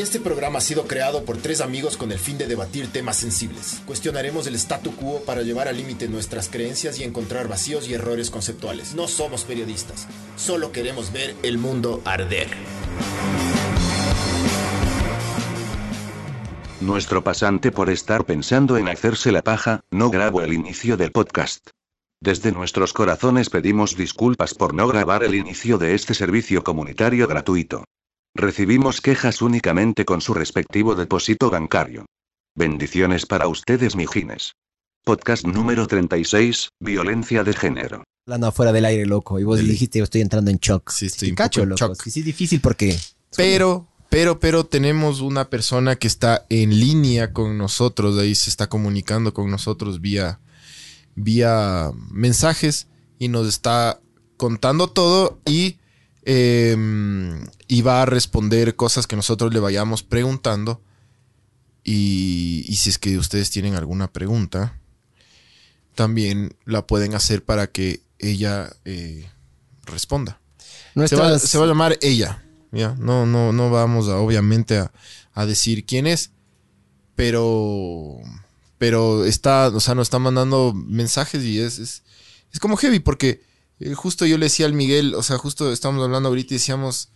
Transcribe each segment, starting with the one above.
Este programa ha sido creado por tres amigos con el fin de debatir temas sensibles. Cuestionaremos el statu quo para llevar al límite nuestras creencias y encontrar vacíos y errores conceptuales. No somos periodistas, solo queremos ver el mundo arder. Nuestro pasante por estar pensando en hacerse la paja, no grabó el inicio del podcast. Desde nuestros corazones pedimos disculpas por no grabar el inicio de este servicio comunitario gratuito. Recibimos quejas únicamente con su respectivo depósito bancario. Bendiciones para ustedes, mijines. Podcast número 36, Violencia de Género. Hablando afuera del aire, loco. Y vos Dele. dijiste, yo estoy entrando en shock. Sí, estoy Sí, un cacho, poco en loco. shock. Sí, sí, difícil porque... Pero, pero, pero tenemos una persona que está en línea con nosotros, ahí se está comunicando con nosotros vía, vía mensajes y nos está contando todo y, eh, y va a responder cosas que nosotros le vayamos preguntando. Y, y si es que ustedes tienen alguna pregunta, también la pueden hacer para que ella eh, responda. Se va, Nuestras... se va a llamar ella. ¿ya? No, no, no vamos a, obviamente a, a decir quién es. Pero. Pero está. O sea, nos está mandando mensajes y es. Es, es como heavy. Porque eh, justo yo le decía al Miguel. O sea, justo estábamos hablando ahorita y decíamos.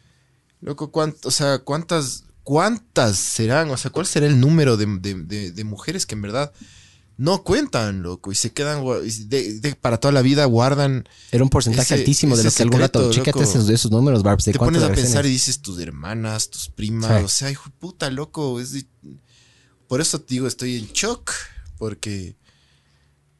Loco, ¿cuánto, o sea, ¿cuántas. ¿Cuántas serán? O sea, ¿cuál será el número de, de- de- de mujeres que en verdad no cuentan, loco? Y se quedan de- para toda la vida, guardan Era un porcentaje ese- altísimo de lo que algún rato... Chécate esos, esos números, Barbs. De te pones a pensar y dices tus hermanas, tus primas, Sí. o sea, hijo de puta, loco. es de- Por eso te digo, estoy en shock, porque,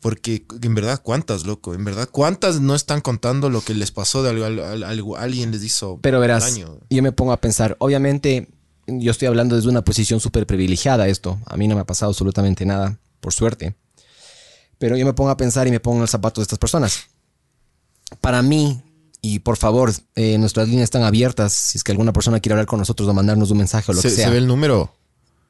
porque en verdad, ¿cuántas, loco? En verdad, ¿cuántas no están contando lo que les pasó de algo, al- al- algo- alguien les hizo Pero verás, daño? yo me pongo a pensar, obviamente, yo estoy hablando desde una posición súper privilegiada esto. A mí no me ha pasado absolutamente nada, por suerte. Pero yo me pongo a pensar y me pongo en los zapatos de estas personas. Para mí, y por favor, eh, nuestras líneas están abiertas. Si es que alguna persona quiere hablar con nosotros o mandarnos un mensaje o lo ¿Se, que sea. se ve el número?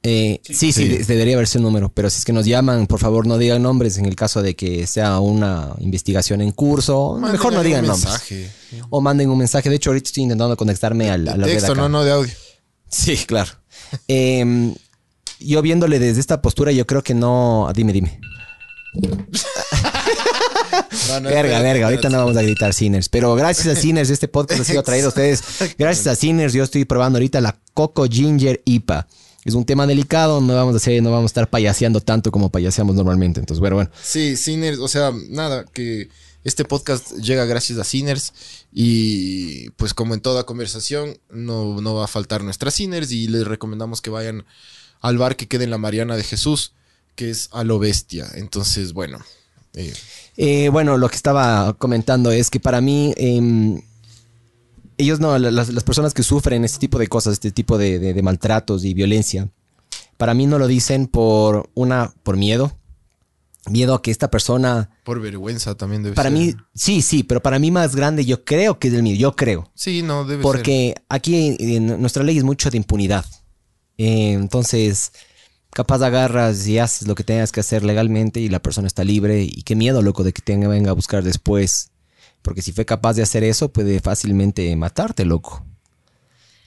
Eh, sí, sí, Sí. de- debería haberse un número, pero si es que nos llaman, por favor no digan nombres en el caso de que sea una investigación en curso. Manden mejor no digan nombres. mensaje. O manden un mensaje. De hecho, ahorita estoy intentando conectarme al- a la Texto, acá. no, no de audio. Sí, claro. Em, yo viéndole desde esta postura, yo creo que no. Dime, dime. No, no, verga, verga. Ahorita no vamos a gritar Sinners. Pero gracias a Sinners, este podcast ha sido traído a ustedes. Gracias a Sinners, yo estoy probando ahorita la Coco Ginger IPA. Es un tema delicado, no vamos a hacer, no vamos a estar payaseando tanto como payaseamos normalmente. Entonces, bueno, bueno. Sí, Sinners, o sea, nada, que este podcast llega gracias a Sinners y pues como en toda conversación no, no va a faltar nuestras Sinners y les recomendamos que vayan al bar que quede en la Mariana de Jesús, que es a lo bestia. Entonces, bueno, eh, Eh, bueno, lo que estaba comentando es que para mí, em, ellos no, la- las, las personas que sufren este tipo de cosas, este tipo de, de- de maltratos y violencia, para mí no lo dicen por una, por miedo, miedo a que esta persona, por vergüenza también debe para ser. mí, sí, sí, pero para mí más grande yo creo que es el miedo, yo creo, Sí, no, debe ser. porque aquí en nuestra ley es mucho de impunidad, Eh, entonces capaz agarras y haces lo que tengas que hacer legalmente y la persona está libre y qué miedo loco de que tenga venga a buscar después porque si fue capaz de hacer eso puede fácilmente matarte loco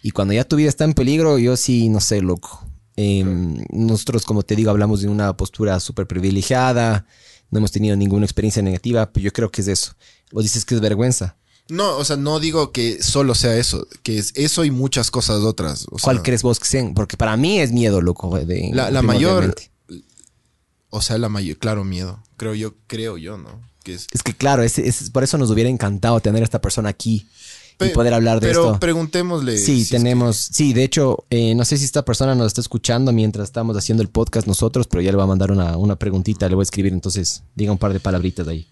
y cuando ya tu vida está en peligro yo sí no sé loco Eh, nosotros como te digo hablamos de una postura súper privilegiada no hemos tenido ninguna experiencia negativa pero yo creo que es eso o dices que es vergüenza No, o sea, no digo que solo sea eso, que es eso y muchas cosas otras. O sea, ¿Cuál crees vos que sean? Porque para mí es miedo, loco. De, La, la mayor, o sea, la mayor, claro, miedo. Creo yo, creo yo, ¿no? Es que claro, es, es- por eso nos hubiera encantado tener a esta persona aquí y poder hablar de Pero esto. preguntémosle. Sí, si es tenemos. Sí, de hecho, eh, no sé si esta persona nos está escuchando mientras estamos haciendo el podcast nosotros, pero ya le voy a mandar una, una preguntita, le voy a escribir, entonces diga un par de palabritas de ahí.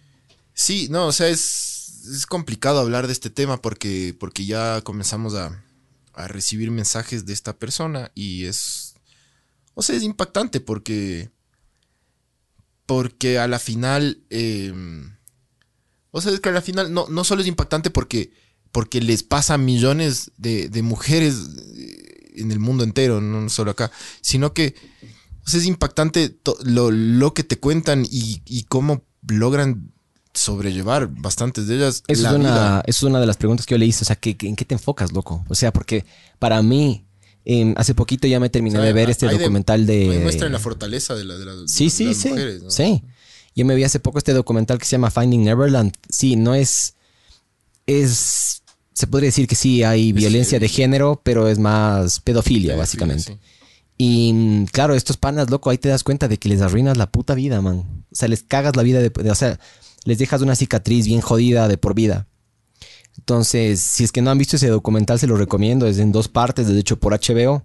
Sí, no, o sea, es, es complicado hablar de este tema porque, porque ya comenzamos a, a recibir mensajes de esta persona y es. O sea, es impactante porque. Porque a la final. eh, o sea, es que a la final no, no solo es impactante porque, porque les pasa a millones de, de mujeres eh, en el mundo entero, no solo acá, sino que o sea, es impactante to- lo, lo que te cuentan y, y cómo logran sobrellevar bastantes de ellas. Eso la es, una, vida. es una de las preguntas que yo le hice. O sea, ¿qué, qué- ¿en qué te enfocas, loco? O sea, porque para mí, em, hace poquito ya me terminé O sea, de ver este documental de... Muestran la fortaleza de, la, de, la- de Sí, sí, las sí. mujeres. ¿no? Sí. Yo me vi hace poco este documental que se llama Finding Neverland. Sí, no es. Es. Se podría decir que sí hay violencia de género, pero es más pedofilia, básicamente. sí. Y mm, claro, estos panas, loco, ahí te das cuenta de que les arruinas la puta vida, man. O sea, les cagas la vida de, de- o sea, les dejas una cicatriz bien jodida de por vida. Entonces, si es que no han visto ese documental, se lo recomiendo. Es en dos partes, de hecho, por HBO.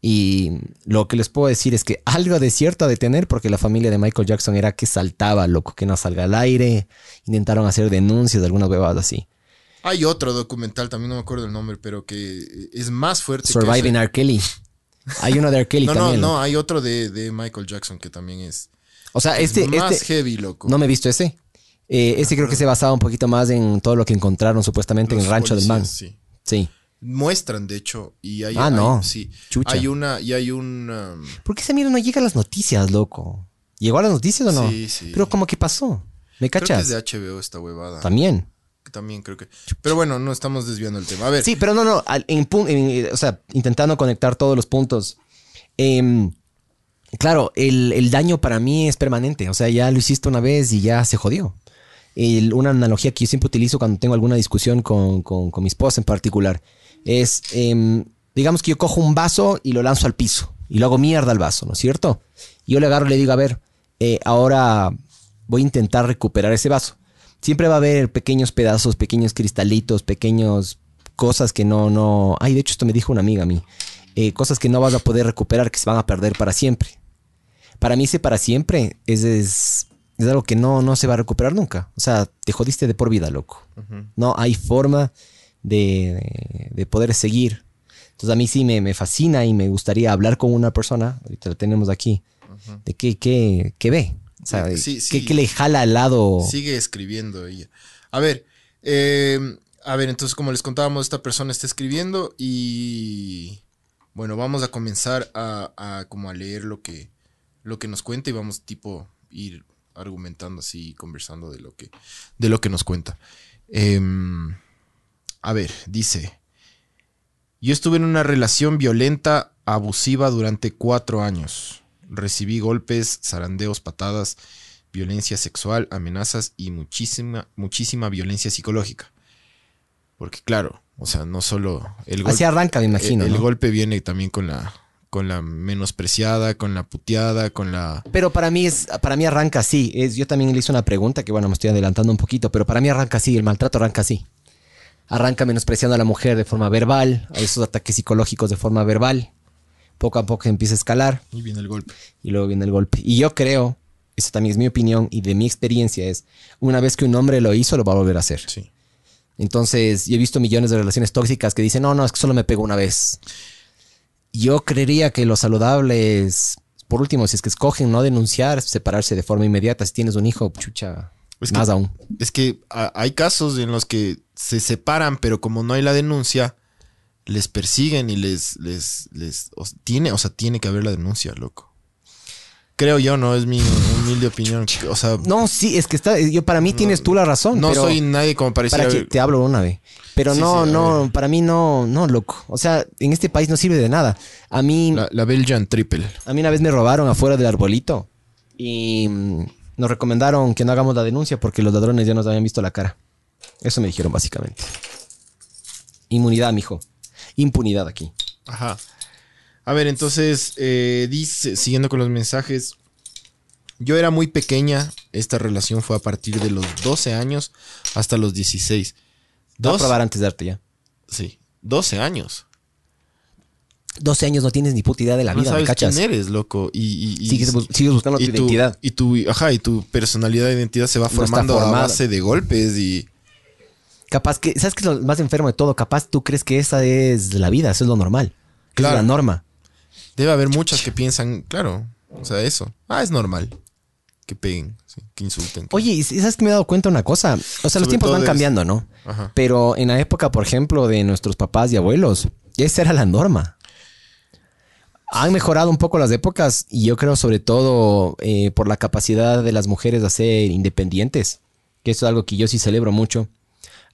Y lo que les puedo decir es que algo de cierto ha de tener, porque la familia de Michael Jackson era que saltaba, loco, que no salga al aire. Intentaron hacer denuncias de algunas huevadas así. Hay otro documental, también no me acuerdo el nombre, pero que es más fuerte. que Surviving ese. R. Kelly. Hay uno de R. Kelly No, no, también. no, loco. hay otro de, de Michael Jackson que también es, O sea, es este, más este heavy, loco. no me he visto ese. Eh, este creo que se basaba un poquito más en todo lo que encontraron supuestamente en el rancho del man. Sí. Sí. Muestran, de hecho, y hay, Ah, hay- no. sí. Chucha. Hay una, y hay un, um, ¿Por qué ese mierda no llega a las noticias, loco? ¿Llegó a las noticias o no? Sí, sí. Pero como que pasó. ¿Me creo que cachas? es de HBO esta huevada. También. También creo que. Pero bueno, no estamos desviando el tema. A ver, Sí, pero no, no. en en- o sea, intentando conectar todos los puntos. Em, claro, el, el daño para mí es permanente. O sea, ya lo hiciste una vez y ya se jodió. El- una analogía que yo siempre utilizo cuando tengo alguna discusión con, con- con mi esposa en particular es, em, digamos que yo cojo un vaso y lo lanzo al piso y lo hago mierda al vaso, ¿no es cierto? Y yo le agarro y le digo, a ver, eh, ahora voy a intentar recuperar ese vaso. Siempre va a haber pequeños pedazos, pequeños cristalitos, pequeños cosas que no, no... Ay, de hecho esto me dijo una amiga a mí. Eh, cosas que no vas a poder recuperar, que se van a perder para siempre. Para mí ese para siempre es, es, es algo que no, no se va a recuperar nunca. O sea, te jodiste de por vida, loco. No hay forma de, de poder seguir. Entonces a mí sí me, me fascina y me gustaría hablar con una persona, ahorita la tenemos aquí, de qué, qué, qué ve. O sea, de Sí, qué, qué le jala al lado. sigue escribiendo ella. A ver, eh, a ver, entonces como les contábamos, esta persona está escribiendo y bueno, vamos a comenzar a, a como a leer lo que, lo que nos cuenta y vamos tipo ir argumentando así, conversando de lo que, de lo que nos cuenta. Em, a ver, dice, yo estuve en una relación violenta, abusiva durante cuatro años. Recibí golpes, zarandeos, patadas, violencia sexual, amenazas y muchísima, muchísima violencia psicológica. Porque claro, o sea, no solo el golpe. Así arranca, me imagino. el, el ¿no? golpe viene también con la, con la menospreciada, con la puteada, con la. Pero para mí es, para mí arranca así. Es, yo también le hice una pregunta que bueno, me estoy adelantando un poquito, pero para mí arranca así, el maltrato arranca así. Arranca menospreciando a la mujer de forma verbal, a esos ataques psicológicos de forma verbal. Poco a poco empieza a escalar Y viene el golpe. y luego viene el golpe. Y yo creo, esa también es mi opinión y de mi experiencia es, una vez que un hombre lo hizo, lo va a volver a hacer. Sí. Entonces, yo he visto millones de relaciones tóxicas que dicen, no, no, es que solo me pegó una vez. Yo creería que lo saludable es, por último, si es que escogen no denunciar, separarse de forma inmediata. Si tienes un hijo, chucha, Es que- más aún. Es que hay casos en los que se separan, pero como no hay la denuncia, les persiguen y les, les, les, o, tiene, o sea, tiene que haber la denuncia, loco. Creo yo, no es mi humilde opinión. O sea, No, sí, es que está, yo para mí tienes tú la razón. no pero soy nadie como para decir, para que te hablo una vez. Pero Sí, no, sí, no, para mí no, no, loco. O sea, en este país no sirve de nada. A mí, la, la Belgian Triple. A mí una vez me robaron afuera del arbolito y mm, nos recomendaron que no hagamos la denuncia porque los ladrones ya nos habían visto la cara. Eso me dijeron básicamente. Inmunidad, mijo. Impunidad aquí. Ajá. A ver, entonces, eh, dice, siguiendo con los mensajes, yo era muy pequeña, esta relación fue a partir de los 12 años hasta los 16. Voy a Dos, probar antes de darte ya. sí, 12 años. 12 años no tienes ni puta idea de la no vida, ¿me sabes cachas? quién eres, loco. Y, y- y- Sigues, bus- sigues buscando tu identidad. Y tu, ajá, y tu personalidad e identidad se va No formando a base de golpes y... Capaz que, ¿sabes qué es lo más enfermo de todo? Capaz tú crees que esa es la vida, eso es lo normal. Claro. Es la norma. Debe haber muchas que piensan, claro, o sea, eso. Ah, es normal. Que peguen, sí, que insulten. que- Oye, y ¿sabes que me he dado cuenta una cosa? O sea, Sobre los tiempos van cambiando, ¿no? Ajá. Pero en la época, por ejemplo, de nuestros papás y abuelos, esa era la norma. Han mejorado un poco las épocas y yo creo sobre todo eh, por la capacidad de las mujeres de ser independientes, que eso es algo que yo sí celebro mucho.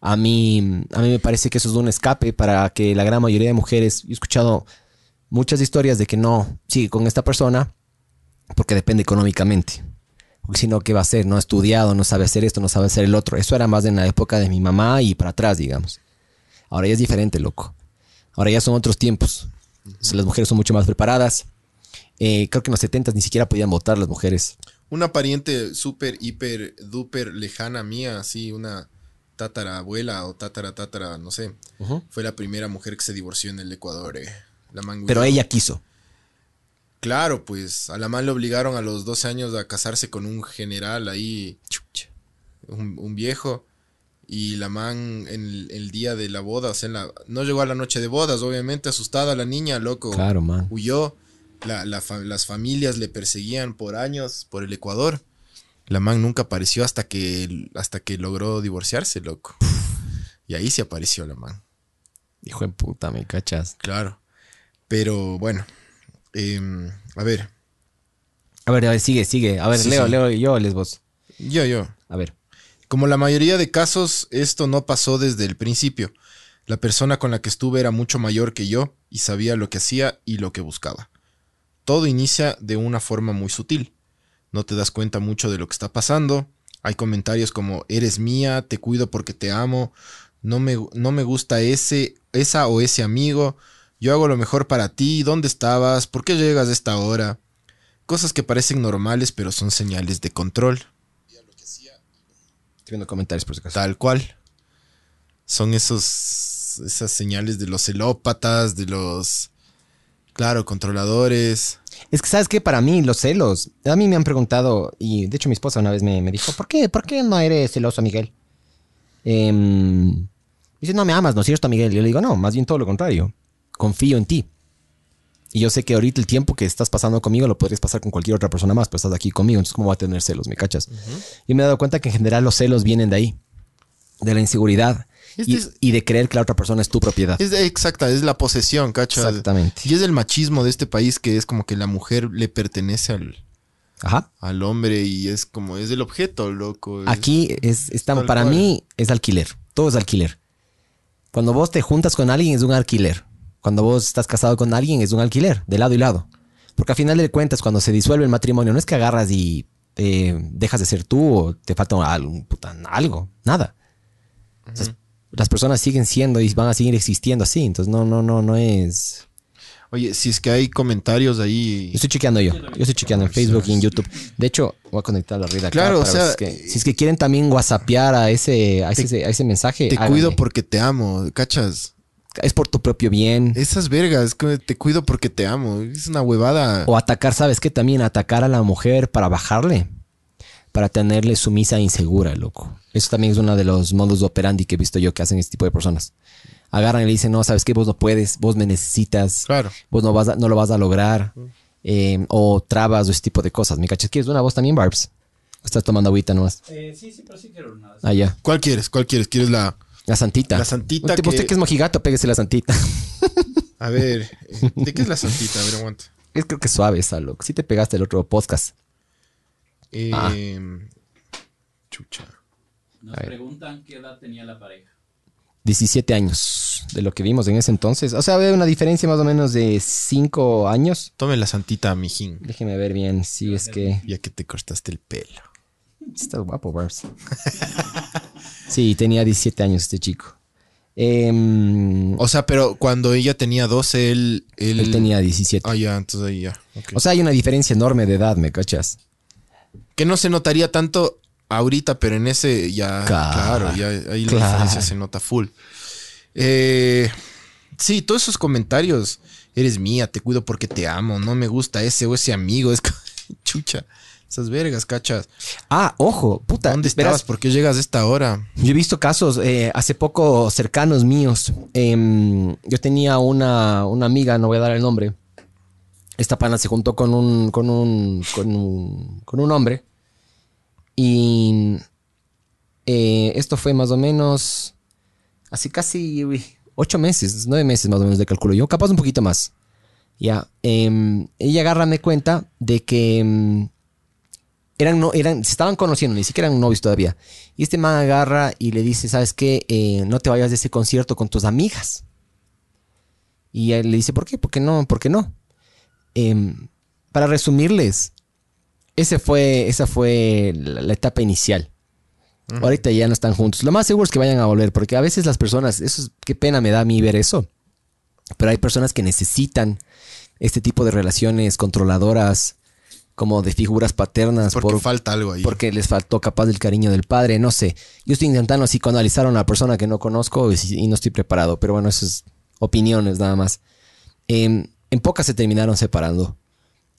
A mí, a mí me parece que eso es un escape para que la gran mayoría de mujeres, yo he escuchado muchas historias de que no sigue con esta persona porque depende económicamente. Porque si no, ¿qué va a hacer? No ha estudiado, no sabe hacer esto, no sabe hacer el otro. Eso era más en la época de mi mamá y para atrás, digamos. Ahora ya es diferente, loco. Ahora ya son otros tiempos. Las mujeres son mucho más preparadas. Eh, creo que en los 70 ni siquiera podían votar las mujeres. Una pariente súper, hiper, duper lejana mía, así, una tatarabuela o tatara, tatara, no sé. Fue la primera mujer que se divorció en el Ecuador. eh. La man Pero ella quiso. Claro, pues a la man le obligaron a los 12 años a casarse con un general ahí, un, un viejo. Y la man en el, el día de la boda, o sea, en la- no llegó a la noche de bodas, obviamente asustada la niña, loco. Claro, man. Huyó. La- la fa- las familias le perseguían por años por el Ecuador. La man nunca apareció hasta que, hasta que logró divorciarse, loco. Y ahí se apareció la man. Hijo de puta, me cachas. Claro. Pero bueno. em, a ver. A ver, a ver, sigue, sigue. A ver, Sí, leo, sí. leo yo, les vos. Yo, yo. A ver. Como la mayoría de casos, esto no pasó desde el principio. La persona con la que estuve era mucho mayor que yo y sabía lo que hacía y lo que buscaba. Todo inicia de una forma muy sutil. No te das cuenta mucho de lo que está pasando. Hay comentarios como eres mía, te cuido porque te amo, no me, no me gusta ese, esa o ese amigo, yo hago lo mejor para ti, ¿dónde estabas? ¿Por qué llegas a esta hora? Cosas que parecen normales pero son señales de control. Estoy viendo comentarios por si acaso. Tal cual. Son esos, esas señales de los celópatas, de los, claro, controladores. Es que, ¿sabes qué? Para mí, los celos. A mí me han preguntado, y de hecho mi esposa una vez me, me dijo, ¿por qué? ¿Por qué no eres celoso, Miguel? Em, dice, no me amas, ¿no es cierto, Miguel? Yo le digo, no, más bien todo lo contrario. Confío en ti. Y yo sé que ahorita el tiempo que estás pasando conmigo lo podrías pasar con cualquier otra persona más, pero estás aquí conmigo, entonces ¿cómo va a tener celos? ¿Me cachas? Y me he dado cuenta que en general los celos vienen de ahí, de la inseguridad y, es- y de creer que la otra persona es tu propiedad. Es exacta, es la posesión, ¿cachas? Exactamente. Y es el machismo de este país que es como que la mujer le pertenece al, Ajá. al hombre y es como, es el objeto, loco. es- Aquí es, estamos, para cual. mí es alquiler. Todo es alquiler. Cuando vos te juntas con alguien es un alquiler. Cuando vos estás casado con alguien es un alquiler, de lado y lado. Porque al final de cuentas, cuando se disuelve el matrimonio, no es que agarras y eh, dejas de ser tú o te falta algo, puta, algo, nada. O sea, las personas siguen siendo y van a seguir existiendo así. Entonces no, no, no, no es. Oye, si es que hay comentarios ahí. Yo estoy chequeando yo. Yo estoy chequeando en Facebook y en YouTube. De hecho, voy a conectar la red acá. Claro, o sea, si, es que, si es que quieren también whatsappear a ese, a ese, a ese mensaje. Te háganle. cuido porque te amo, ¿cachas? Es por tu propio bien. Esas vergas, te cuido porque te amo. Es una huevada. O atacar, ¿sabes qué? También atacar a la mujer para bajarle. Para tenerle sumisa e insegura, loco. Eso también es uno de los modus operandi que he visto yo que hacen este tipo de personas. Agarran y le dicen, no, ¿sabes qué? Vos no puedes, vos me necesitas. Claro. Vos no, vas a- no lo vas a lograr. Eh, o trabas o ese tipo de cosas. ¿Me cachas? ¿Quieres una voz también, Barbs? ¿O ¿Estás tomando agüita nomás? Eh, sí, sí, pero sí quiero una. Ah, ya. ¿Cuál quieres? ¿Cuál quieres? ¿Quieres la...? La santita. La santita Usted, que- usted que es mojigato, pégese la santita. A ver, eh, ¿de qué es la santita? A ver, aguanta. es creo que suave esa, loco. Si te pegaste el otro podcast. Eh, Ah. Chucha. Nos preguntan qué edad tenía la pareja. 17 años de lo que vimos en ese entonces. O sea, había una diferencia más o menos de 5 años. Tome la santita, mijín. Déjeme ver bien si es que... Ya que te cortaste el pelo. Estás guapo, Barbs. sí, tenía 17 años este chico. Em, O sea, pero cuando ella tenía 12, él... Él, él tenía 17. Ah, ya, entonces ahí ya. O sea, hay una diferencia enorme de edad, ¿me cachas? Que no se notaría tanto ahorita, pero en ese ya... Claro, Claro, ya ahí la diferencia se nota full. Eh, sí, todos esos comentarios. Eres mía, te cuido porque te amo. No me gusta ese o ese amigo. Es chucha. Esas vergas, cachas. Ah, ojo, puta. ¿Dónde verás, estabas? ¿Por qué llegas a esta hora? Yo he visto casos eh, hace poco cercanos míos. Em, yo tenía una, una amiga, no voy a dar el nombre. Esta pana se juntó con un, con un, con un, con un hombre. Y eh, esto fue más o menos así casi ocho meses, nueve meses más o menos de cálculo yo, capaz un poquito más. Ya, em, ella agarra me cuenta de que em, eran, no, eran, se estaban conociendo, ni siquiera eran novios todavía. Y este man agarra y le dice, ¿sabes qué? Eh, no te vayas de ese concierto con tus amigas. Y él le dice, ¿por qué? ¿Por qué no? ¿Por qué no? Em, para resumirles, ese fue, esa fue la, la etapa inicial. Ahorita ya no están juntos. Lo más seguro es que vayan a volver, porque a veces las personas, eso es, qué pena me da a mí ver eso. Pero hay personas que necesitan este tipo de relaciones controladoras, como de figuras paternas, Porque por- falta algo ahí. porque les faltó capaz del cariño del padre, no sé. Yo estoy intentando psicoanalizar a una persona que no conozco y, y no estoy preparado, pero bueno, eso es opiniones nada más. Em, en pocas se terminaron separando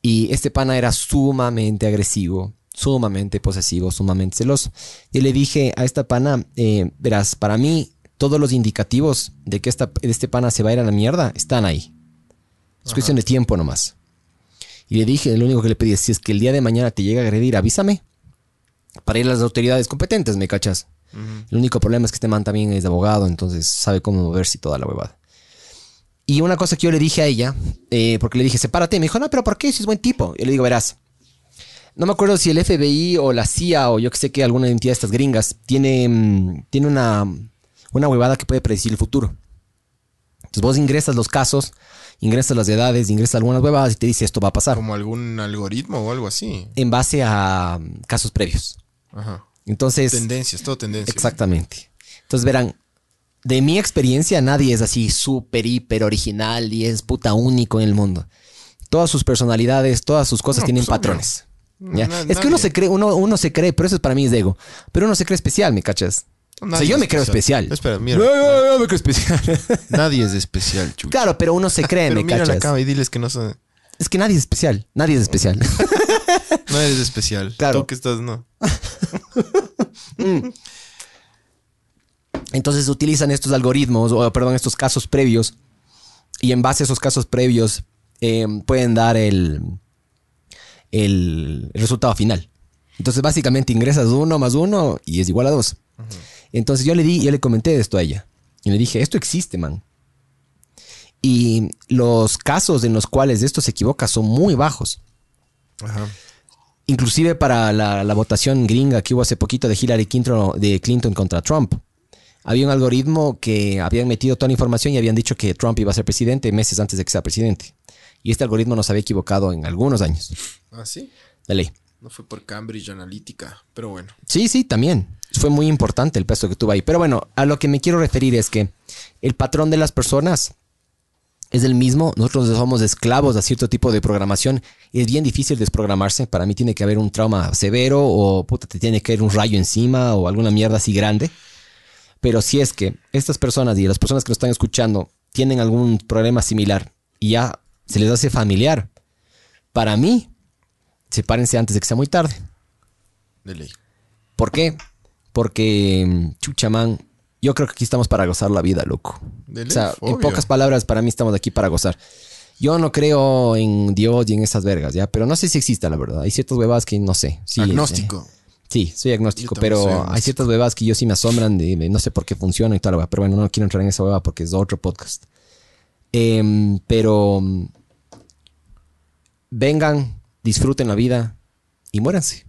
y este pana era sumamente agresivo, sumamente posesivo, sumamente celoso. Y le dije a esta pana, eh, verás, para mí todos los indicativos de que esta, este pana se va a ir a la mierda están ahí. Es cuestión de tiempo nomás. Y le dije, lo único que le pedí es, si es que el día de mañana te llega a agredir, avísame. Para ir a las autoridades competentes, ¿me cachas? El único problema es que este man también es abogado, entonces sabe cómo moverse y toda la huevada. Y una cosa que yo le dije a ella, eh, porque le dije, sepárate, me dijo, no, pero ¿por qué? Si es buen tipo. Yo le digo, verás, no me acuerdo si el FBI o la CIA o yo que sé que alguna entidad de estas gringas tiene, mm, tiene una, una huevada que puede predecir el futuro. Entonces vos ingresas los casos, ingresas las edades, ingresas algunas huevadas y te dice esto va a pasar Como algún algoritmo o algo así. en base a mm, casos previos. Ajá. Entonces, Tendencias, todo tendencia. exactamente. Entonces verán, de mi experiencia nadie es así súper, hiper original y es puta único en el mundo. Todas sus personalidades, todas sus cosas No, tienen pues, patrones. es que uno nadie. se cree, uno, uno se cree, pero eso es para mí es de ego. Pero uno se cree especial, ¿me cachas? o sea, Nadie yo es me creo especial. Espera, mira. No, me creo especial. Nadie es especial, chucha. claro, pero uno se cree, Pero ¿me mira la cachas? cama y diles que no son. Es que nadie es especial. Nadie es especial. No eres especial. Claro. Tú que estás, no. Entonces utilizan estos algoritmos, o perdón, estos casos previos, y en base a esos casos previos eh, pueden dar el, el, el resultado final. Entonces básicamente ingresas uno más uno y es igual a dos. Entonces yo le di, yo le comenté esto a ella. Y le dije, esto existe, man. Y los casos en los cuales esto se equivoca son muy bajos. Ajá. Inclusive para la, la votación gringa que hubo hace poquito de Hillary Clinton, de Clinton contra Trump. Había un algoritmo que habían metido toda la información y habían dicho que Trump iba a ser presidente meses antes de que sea presidente. Y este algoritmo nos había equivocado en algunos años. Ah, sí. De ley. No fue por Cambridge Analytica, pero bueno. Sí, sí, también. Fue muy importante el peso que tuvo ahí. Pero bueno, a lo que me quiero referir es que el patrón de las personas es el mismo. Nosotros somos esclavos a cierto tipo de programación. Es bien difícil desprogramarse. Para mí tiene que haber un trauma severo o puta, te tiene que caer un rayo encima o alguna mierda así grande. Pero si es que estas personas y las personas que nos están escuchando tienen algún problema similar y ya se les hace familiar, para mí, sepárense antes de que sea muy tarde. De ley. ¿Por qué? Porque, chucha, man, yo creo que aquí estamos para gozar la vida, loco. De O sea, en pocas palabras, para mí estamos aquí para gozar. Yo no creo en Dios y en esas vergas, ¿ya? Pero no sé si exista, la verdad. Hay ciertas huevas que no sé. Sí, Agnóstico. eh, sí, soy agnóstico, pero soy hay ciertas huevas que yo sí me asombran de, de no sé por qué funcionan y toda la hueva. Pero bueno, no quiero entrar en esa hueva porque es otro podcast. Em, pero mm, vengan, disfruten la vida y muéranse.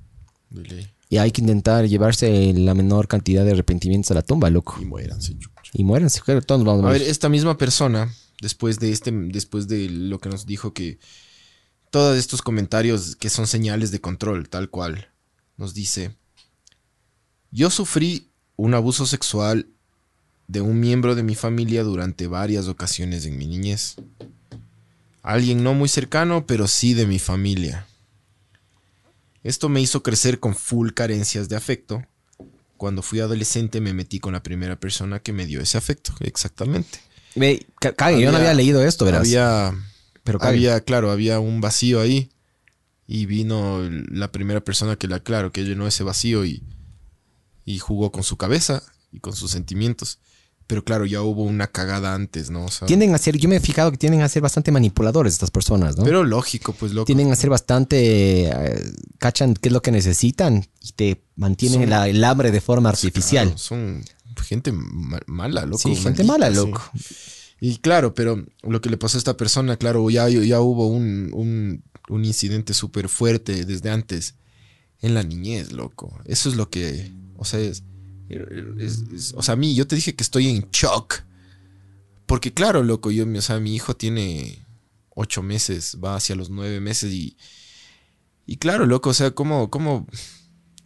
Y hay que intentar llevarse la menor cantidad de arrepentimientos a la tumba, loco. Y muéranse, chucha. Y muéranse, claro, todos vamos a A ver, esta misma persona, después de este, después de lo que nos dijo que todos estos comentarios que son señales de control, tal cual, nos dice, yo sufrí un abuso sexual de un miembro de mi familia durante varias ocasiones en mi niñez. Alguien no muy cercano, pero sí de mi familia. Esto me hizo crecer con full carencias de afecto. Cuando fui adolescente me metí con la primera persona que me dio ese afecto, exactamente. Yo no Había- había leído esto, verás. Había, pero cague. había, claro, había un vacío ahí. Y vino la primera persona que la, claro, que llenó ese vacío y, y jugó con su cabeza y con sus sentimientos. Pero claro, ya hubo una cagada antes, ¿no? O sea, Tienden a ser, yo me he fijado que tienden a ser bastante manipuladores estas personas, ¿no? pero lógico, pues loco. tienden a ser bastante, eh, cachan qué es lo que necesitan y te mantienen Son- la- el hambre de forma artificial. Claro, son gente ma- mala, loco. sí, gente mala, sí. loco. Y claro, pero lo que le pasó a esta persona, claro, ya, ya hubo un, un, un incidente súper fuerte desde antes. en la niñez, loco. Eso es lo que, o sea, es, o sea, a mí, yo te dije que estoy en shock. Porque claro, loco, yo, o sea, mi hijo tiene ocho meses, va hacia los nueve meses y, y claro, loco, o sea, ¿cómo, cómo,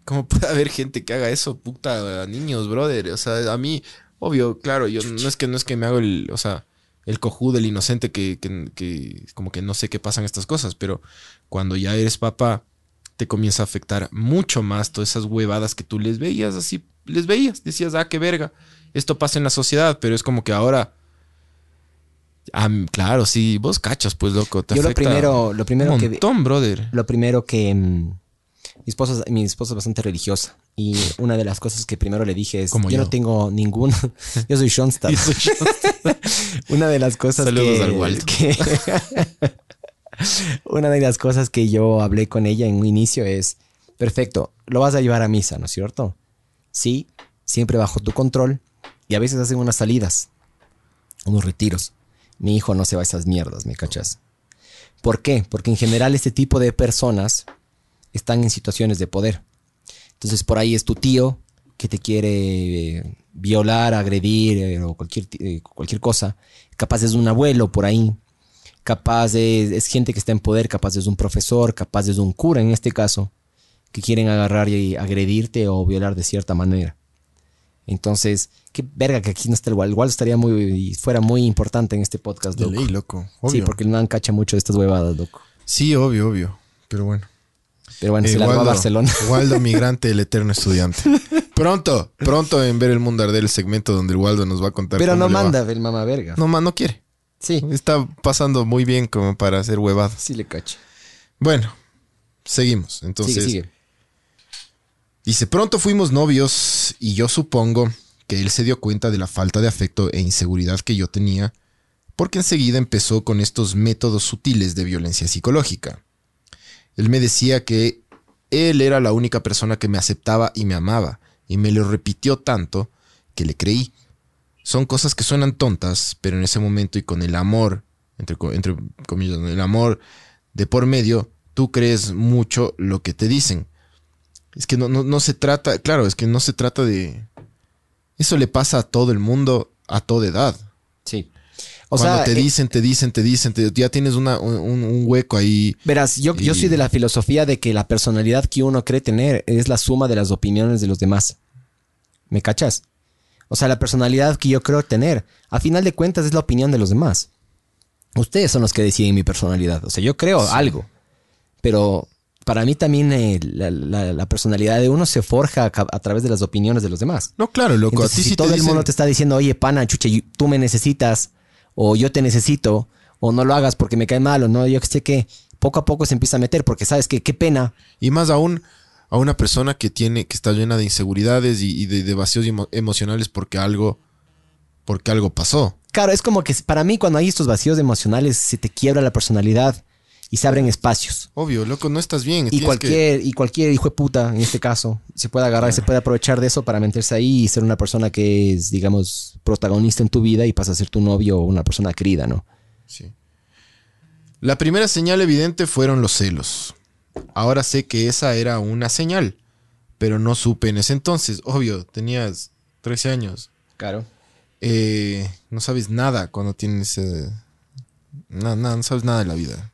cómo puede haber gente que haga eso, puta, a niños, brother? O sea, a mí, obvio, claro, yo no es que no es que me hago el, o sea, el cojudo, el inocente que, que, que como que no sé qué pasan estas cosas, pero cuando ya eres papá, te comienza a afectar mucho más todas esas huevadas que tú les veías así, les veías, decías, ah, qué verga, esto pasa en la sociedad, pero es como que ahora, ah, claro, sí, vos cachas, pues, loco, te Yo lo primero, lo primero un que montón, brother. lo primero que mm, mi esposa, mi esposa es bastante religiosa y una de las cosas que primero le dije es yo, yo. no tengo ningún yo soy Shonstar. una de las cosas Saludos que, al que- una de las cosas que yo hablé con ella en un inicio es perfecto, lo vas a llevar a misa, ¿no es cierto? Sí, siempre bajo tu control y a veces hacen unas salidas, unos retiros. Mi hijo no se va a esas mierdas, ¿me cachas? ¿Por qué? Porque en general este tipo de personas están en situaciones de poder. Entonces por ahí es tu tío que te quiere eh, violar, agredir eh, o cualquier, eh, cualquier cosa. Capaz es un abuelo por ahí. Capaz de, es gente que está en poder, capaz es un profesor, capaz es un cura en este caso, que quieren agarrar y agredirte o violar de cierta manera. Entonces, qué verga que aquí no está el Waldo. El estaría muy, fuera muy importante en este podcast, De loco. ley, loco. Sí, porque no han cacha mucho de estas huevadas, loco. Sí, obvio, obvio. Pero bueno. Pero bueno, Eh, se largó a Waldo- Barcelona. Waldo Migrante, el eterno estudiante. Pronto, pronto en ver el mundo arder el segmento donde el Waldo nos va a contar. Pero cómo no le va. manda el mamá verga. No, no quiere. Sí, Está pasando muy bien como para hacer huevadas. sí le cacho. Bueno, seguimos. Entonces, sigue, sigue. dice, pronto fuimos novios y yo supongo que él se dio cuenta de la falta de afecto e inseguridad que yo tenía, porque enseguida empezó con estos métodos sutiles de violencia psicológica. Él me decía que él era la única persona que me aceptaba y me amaba, y me lo repitió tanto que le creí. Son cosas que suenan tontas, pero en ese momento y con el amor, entre, co- entre comillas, el amor de por medio, tú crees mucho lo que te dicen. Es que no se trata, claro, es que no se trata de... Eso le pasa a todo el mundo a toda edad. Sí. O Cuando sea, te eh, dicen, te dicen, te dicen, te- ya tienes una- un, hueco ahí. verás, yo, soy de la filosofía de que la personalidad que uno cree tener es la suma de las opiniones de los demás. ¿Me cachas? O sea, la personalidad que yo creo tener, a final de cuentas, es la opinión de los demás. Ustedes son los que deciden mi personalidad. O sea, yo creo algo. Pero para mí también eh, la, la- la personalidad de uno se forja a, través de las opiniones de los demás. No, claro, loco, Entonces, a ti si todo el dicen, mundo te está diciendo, oye, pana, chucha, y- tú me necesitas, o yo te necesito, o no lo hagas porque me cae mal, o no, yo que sé qué, poco a poco se empieza a meter, porque sabes que qué pena. Y más aún a una persona que tiene, que está llena de inseguridades y, y de, de vacíos emo- emocionales porque algo, porque algo pasó. Claro, es como que para mí cuando hay estos vacíos emocionales se te quiebra la personalidad y se abren espacios. Obvio, loco, no estás bien. Y que- cualquier, y cualquier hijo de puta, en este caso, se puede agarrar, se puede aprovechar de eso para meterse ahí y ser una persona que es, digamos, protagonista en tu vida y pasa a ser tu novio o una persona querida, ¿no? Sí. La primera señal evidente fueron los celos. Ahora sé que esa era una señal, pero no supe en ese entonces. Obvio, tenías 13 años. Claro. Eh, no sabes nada cuando tienes... eh, nada, no sabes nada de la vida.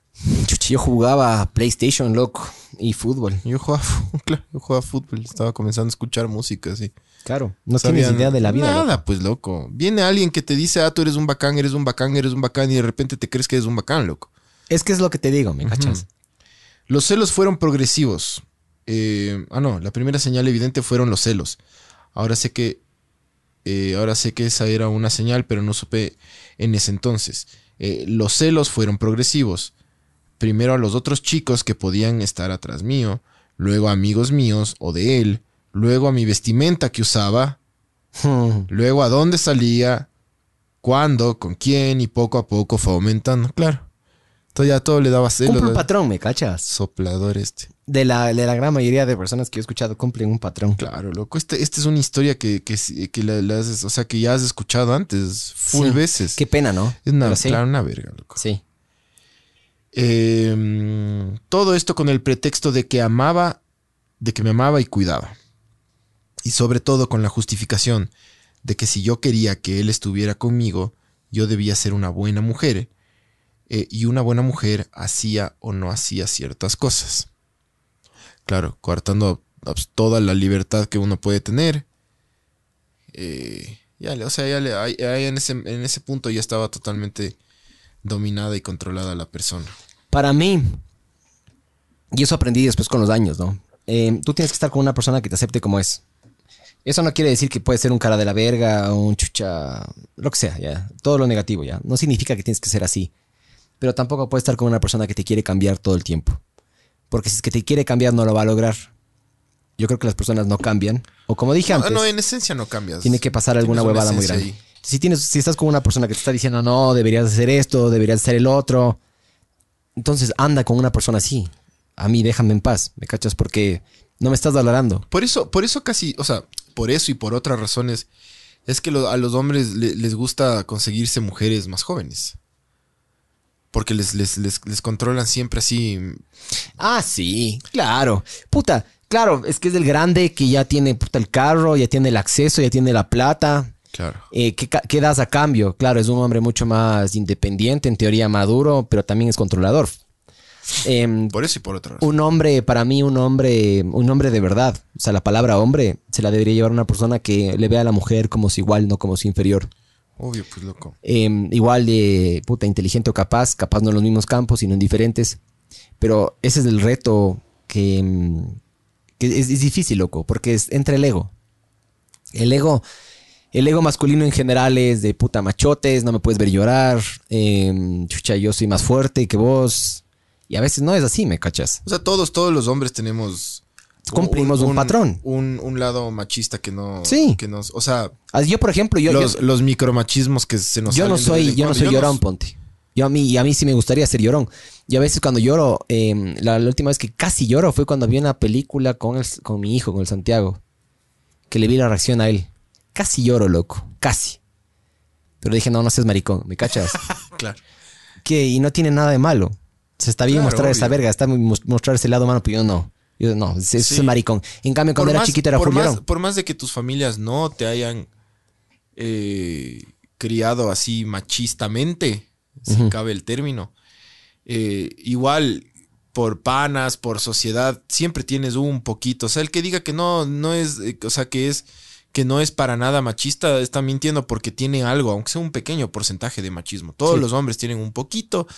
Chuchi, yo jugaba PlayStation, loco, y fútbol. Yo jugaba, fu- claro, yo jugaba fútbol, estaba comenzando a escuchar música, así. Claro. No Sabía tienes idea de la vida. Nada, loco. pues, loco. Viene alguien que te dice, ah, tú eres un bacán, eres un bacán, eres un bacán, y de repente te crees que eres un bacán, loco. Es que es lo que te digo, ¿me cachas? Los celos fueron progresivos. Eh, ah, no, la primera señal evidente fueron los celos. Ahora sé que. eh, ahora sé que esa era una señal, pero no supe en ese entonces. Eh, los celos fueron progresivos. Primero a los otros chicos que podían estar atrás mío, luego a amigos míos o de él, luego a mi vestimenta que usaba, Hmm. luego a dónde salía, cuándo, con quién y poco a poco fue aumentando. Claro. Entonces ya todo le daba celos. Cumple un patrón, ¿me cachas? Soplador este. De la, de la gran mayoría de personas que yo he escuchado cumplen un patrón. Claro, loco. Este, esta es una historia que, que, que la, la has- o sea, que ya has escuchado antes, full Sí. veces. Qué pena, ¿no? es una, Pero sí. claro, una verga, loco. Sí. Eh, todo esto con el pretexto de que amaba de que me amaba y cuidaba. Y sobre todo con la justificación de que si yo quería que él estuviera conmigo, yo debía ser una buena mujer. eh, y una buena mujer hacía o no hacía ciertas cosas. Claro, coartando pues, toda la libertad que uno puede tener. Eh, ya, o sea, ya en, ese, en ese punto ya estaba totalmente dominada y controlada la persona. Para mí, y eso aprendí después con los años, ¿no? Eh, tú tienes que estar con una persona que te acepte como es. Eso no quiere decir que puede ser un cara de la verga o un chucha, lo que sea, ya. Todo lo negativo, ya. No significa que tienes que ser así. Pero tampoco puedes estar con una persona que te quiere cambiar todo el tiempo. Porque si es que te quiere cambiar, no lo va a lograr. Yo creo que las personas no cambian. O como dije No, antes, no, en esencia no cambias. tiene que pasar alguna huevada muy grande. ahí. Si, tienes, si estás con una persona que te está diciendo, no, deberías hacer esto, deberías hacer el otro, entonces anda con una persona así. A mí déjame en paz, ¿me cachas? Porque no me estás valorando. Por eso, por eso casi, o sea, por eso y por otras razones, es que lo- a los hombres le- les gusta conseguirse mujeres más jóvenes. Porque les, les, les, les controlan siempre así. Ah, sí, claro. Puta, claro, es que es el grande que ya tiene puta, el carro, ya tiene el acceso, ya tiene la plata. Claro. Eh, ¿qué, das a cambio? Claro, es un hombre mucho más independiente, en teoría maduro, pero también es controlador. Em, Por eso y por razones. un hombre, para mí, un hombre, un hombre de verdad. O sea, la palabra hombre se la debería llevar una persona que le vea a la mujer como si igual, no como si inferior. Obvio, pues loco. Eh, igual de puta inteligente o capaz, capaz no en los mismos campos, sino en diferentes. Pero ese es el reto que, que es, es difícil, loco, porque es entre el ego. El ego, el ego masculino en general es de puta machotes, no me puedes ver llorar, eh, chucha, yo soy más fuerte que vos. Y a veces no es así, ¿me cachas? O sea, todos, todos los hombres tenemos. Cumplimos un patrón. Un, un lado machista que no. Sí. Que nos, o sea, Ah, Yo, por ejemplo, yo, los, yo, los micromachismos que se nos yo no soy, yo no soy llorón, ponte. Yo a mí, y a mí sí me gustaría ser llorón. Y a veces cuando lloro, eh, la, la última vez que casi lloro fue cuando vi una película con, el- con mi hijo, con el Santiago. Que le vi la reacción a él. Casi lloro, loco. Casi. Pero dije, no, no seas maricón, ¿me cachas? Claro. que, y no tiene nada de malo. Se está bien Claro, mostrar esa verga, está mostrar ese lado humano, pero yo no. Yo no, Sí. es maricón. En cambio, cuando era más- chiquito era por más, por más de que tus familias no te hayan eh, criado así machistamente, si cabe el término, eh, igual por panas, por sociedad, siempre tienes un poquito. O sea, el que diga que no, no es, eh, o sea, que es que no es para nada machista, está mintiendo porque tiene algo, aunque sea un pequeño porcentaje de machismo. Todos Sí. los hombres tienen un poquito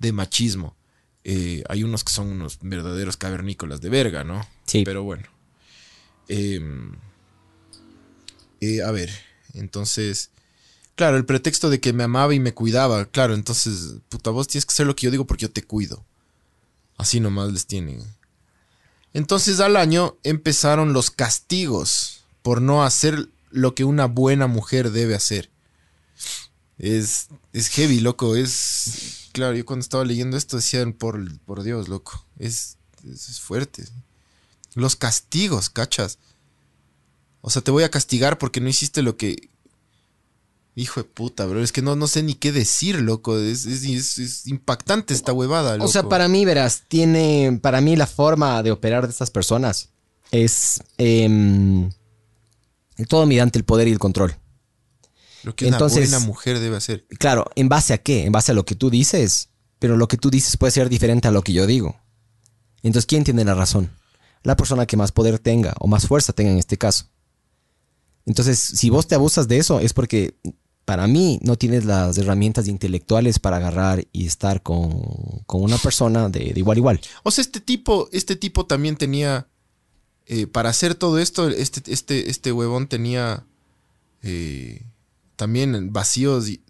de machismo. Eh, hay unos que son unos verdaderos cavernícolas de verga, ¿no? Sí. Pero bueno. Eh, eh, a ver, entonces. Claro, el pretexto de que me amaba y me cuidaba. Claro, entonces, puta, vos tienes que hacer lo que yo digo porque yo te cuido. Así nomás les tienen. Entonces al año empezaron los castigos por no hacer lo que una buena mujer debe hacer. Es, es heavy, loco. Es. Claro, yo cuando estaba leyendo esto decían, por, por Dios, loco. Es, es, es fuerte. Los castigos, cachas. O sea, te voy a castigar porque no hiciste lo que. Hijo de puta, bro. Es que no, no sé ni qué decir, loco. Es, es- es- es impactante esta huevada, loco. O sea, para mí, verás, tiene. Para mí, la forma de operar de estas personas es. em, todo mediante el poder y el control. Lo que una entonces- buena mujer debe hacer. Claro, ¿en base a qué? En base a lo que tú dices. Pero lo que tú dices puede ser diferente a lo que yo digo. Entonces, ¿quién tiene la razón? La persona que más poder tenga o más fuerza tenga en este caso. Entonces, si vos te abusas de eso, es porque para mí no tienes las herramientas intelectuales para agarrar y estar con, con una persona de, de igual a igual. O sea, este tipo, este tipo también tenía. Eh, para hacer todo esto, este, este, este huevón tenía eh, también vacíos eh,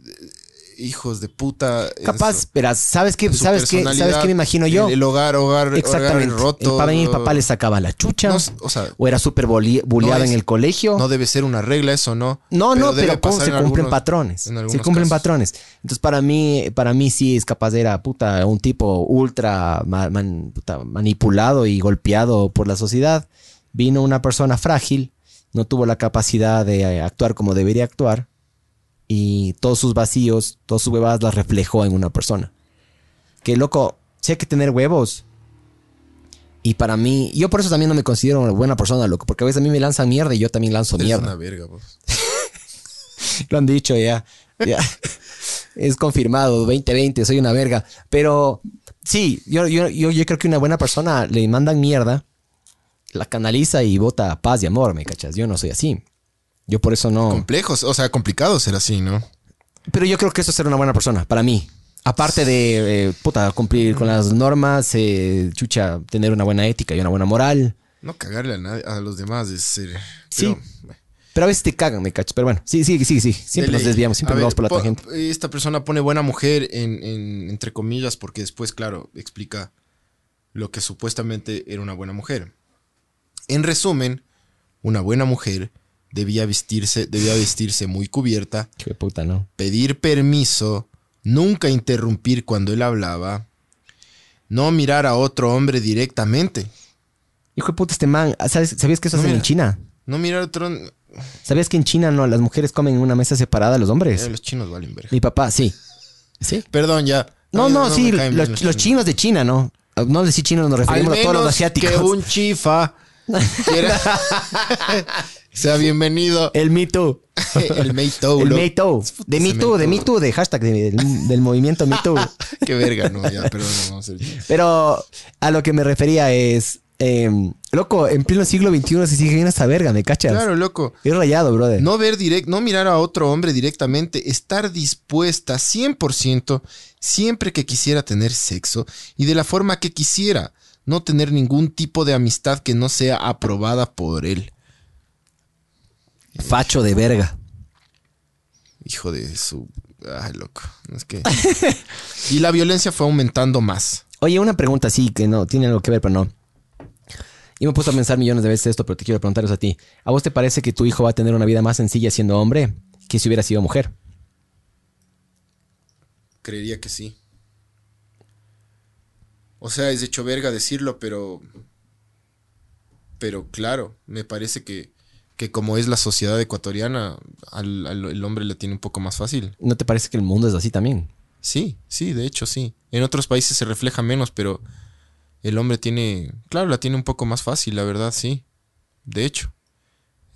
hijos de puta. Capaz, su- verás, ¿sabes qué? ¿Sabes qué? ¿Sabes qué me imagino yo? El, el hogar, hogar, Exactamente. hogar roto. El- para mí, mi papá le sacaba la chucha. No, o sea, o era súper bulleado no en el colegio. no debe ser una regla eso, ¿no? No, no, debe pero pasar se en cumplen algunos- patrones. Se cumplen casos. patrones. Entonces, para mí, para mí sí es capaz de era puta, un tipo ultra ma- man- puta, manipulado y golpeado por la sociedad. Vino una persona frágil, no tuvo la capacidad de eh, actuar como debería actuar. Y todos sus vacíos, todas sus huevadas las reflejó en una persona. Que loco, hay que tener huevos. Y para mí, yo por eso también no me considero una buena persona, loco, porque a veces a mí me lanzan mierda y yo también lanzo Eres mierda. una verga, vos. Lo han dicho ya. ya. es confirmado, 2020, soy una verga. Pero sí, yo, yo, yo, yo creo que una buena persona le mandan mierda, la canaliza y vota paz y amor, ¿me cachas? Yo no soy así. Yo por eso no. Complejos, o sea, complicado ser así, ¿no? Pero yo creo que eso es ser una buena persona, para mí. Aparte de, eh, puta, cumplir con las normas, eh, chucha, tener una buena ética y una buena moral. No cagarle a, nadie, a los demás es ser. Sí. pero, a veces te cagan, me cachas. Pero bueno, sí, sí, sí, sí. Siempre nos desviamos, siempre nos vamos por la tangente. Esta persona pone buena mujer en, en- entre comillas porque después, claro, explica lo que supuestamente era una buena mujer. En resumen, una buena mujer debía vestirse, debía vestirse muy cubierta, Qué puta, ¿no? pedir permiso, nunca interrumpir cuando él hablaba, no mirar a otro hombre directamente, Hijo de puta, este man, ¿sabes, ¿sabías que eso No, hacen en. China? no mirar a otro... ¿Sabías que en China no, las mujeres comen en una mesa separada a los hombres? Eh, los chinos valen verga. Mi papá, sí. ¿Sí? Perdón, ya. No, no, sí, los, chinos de China, ¿no? No decir chinos, nos Al referimos a todos los asiáticos. que un chifa quiera- sea bienvenido El Me Too. el Meito. El lo- Me Too. De Me Too, de me- Me Too, de hashtag de- del, del movimiento Me Too. Qué verga, no, ya, perdón, no vamos a hacer- Pero a lo que me refería es, eh, loco, en pleno siglo XXI se sigue viendo esta verga, ¿me cachas? Claro, loco. Es rayado, brother. No ver direct, no mirar a otro hombre directamente, estar dispuesta 100% siempre que quisiera tener sexo y de la forma que quisiera, no tener ningún tipo de amistad que no sea aprobada por él. Facho de verga. Hijo de su... Ay, loco. Es que... y la violencia fue aumentando más. Oye, una pregunta sí, que no tiene algo que ver, pero no. Yo me he puesto a pensar millones de veces esto, pero te quiero preguntar eso a ti. ¿A vos te parece que tu hijo va a tener una vida más sencilla siendo hombre que si hubiera sido mujer? Creería que sí. O sea, es hecho verga decirlo, pero. Pero claro, me parece que, que como es la sociedad ecuatoriana, al, al- el hombre le tiene un poco más fácil. ¿No te parece que el mundo es así también? Sí, sí, de hecho sí. En otros países se refleja menos, pero el hombre tiene. Claro, la tiene un poco más fácil, la verdad, sí. De hecho.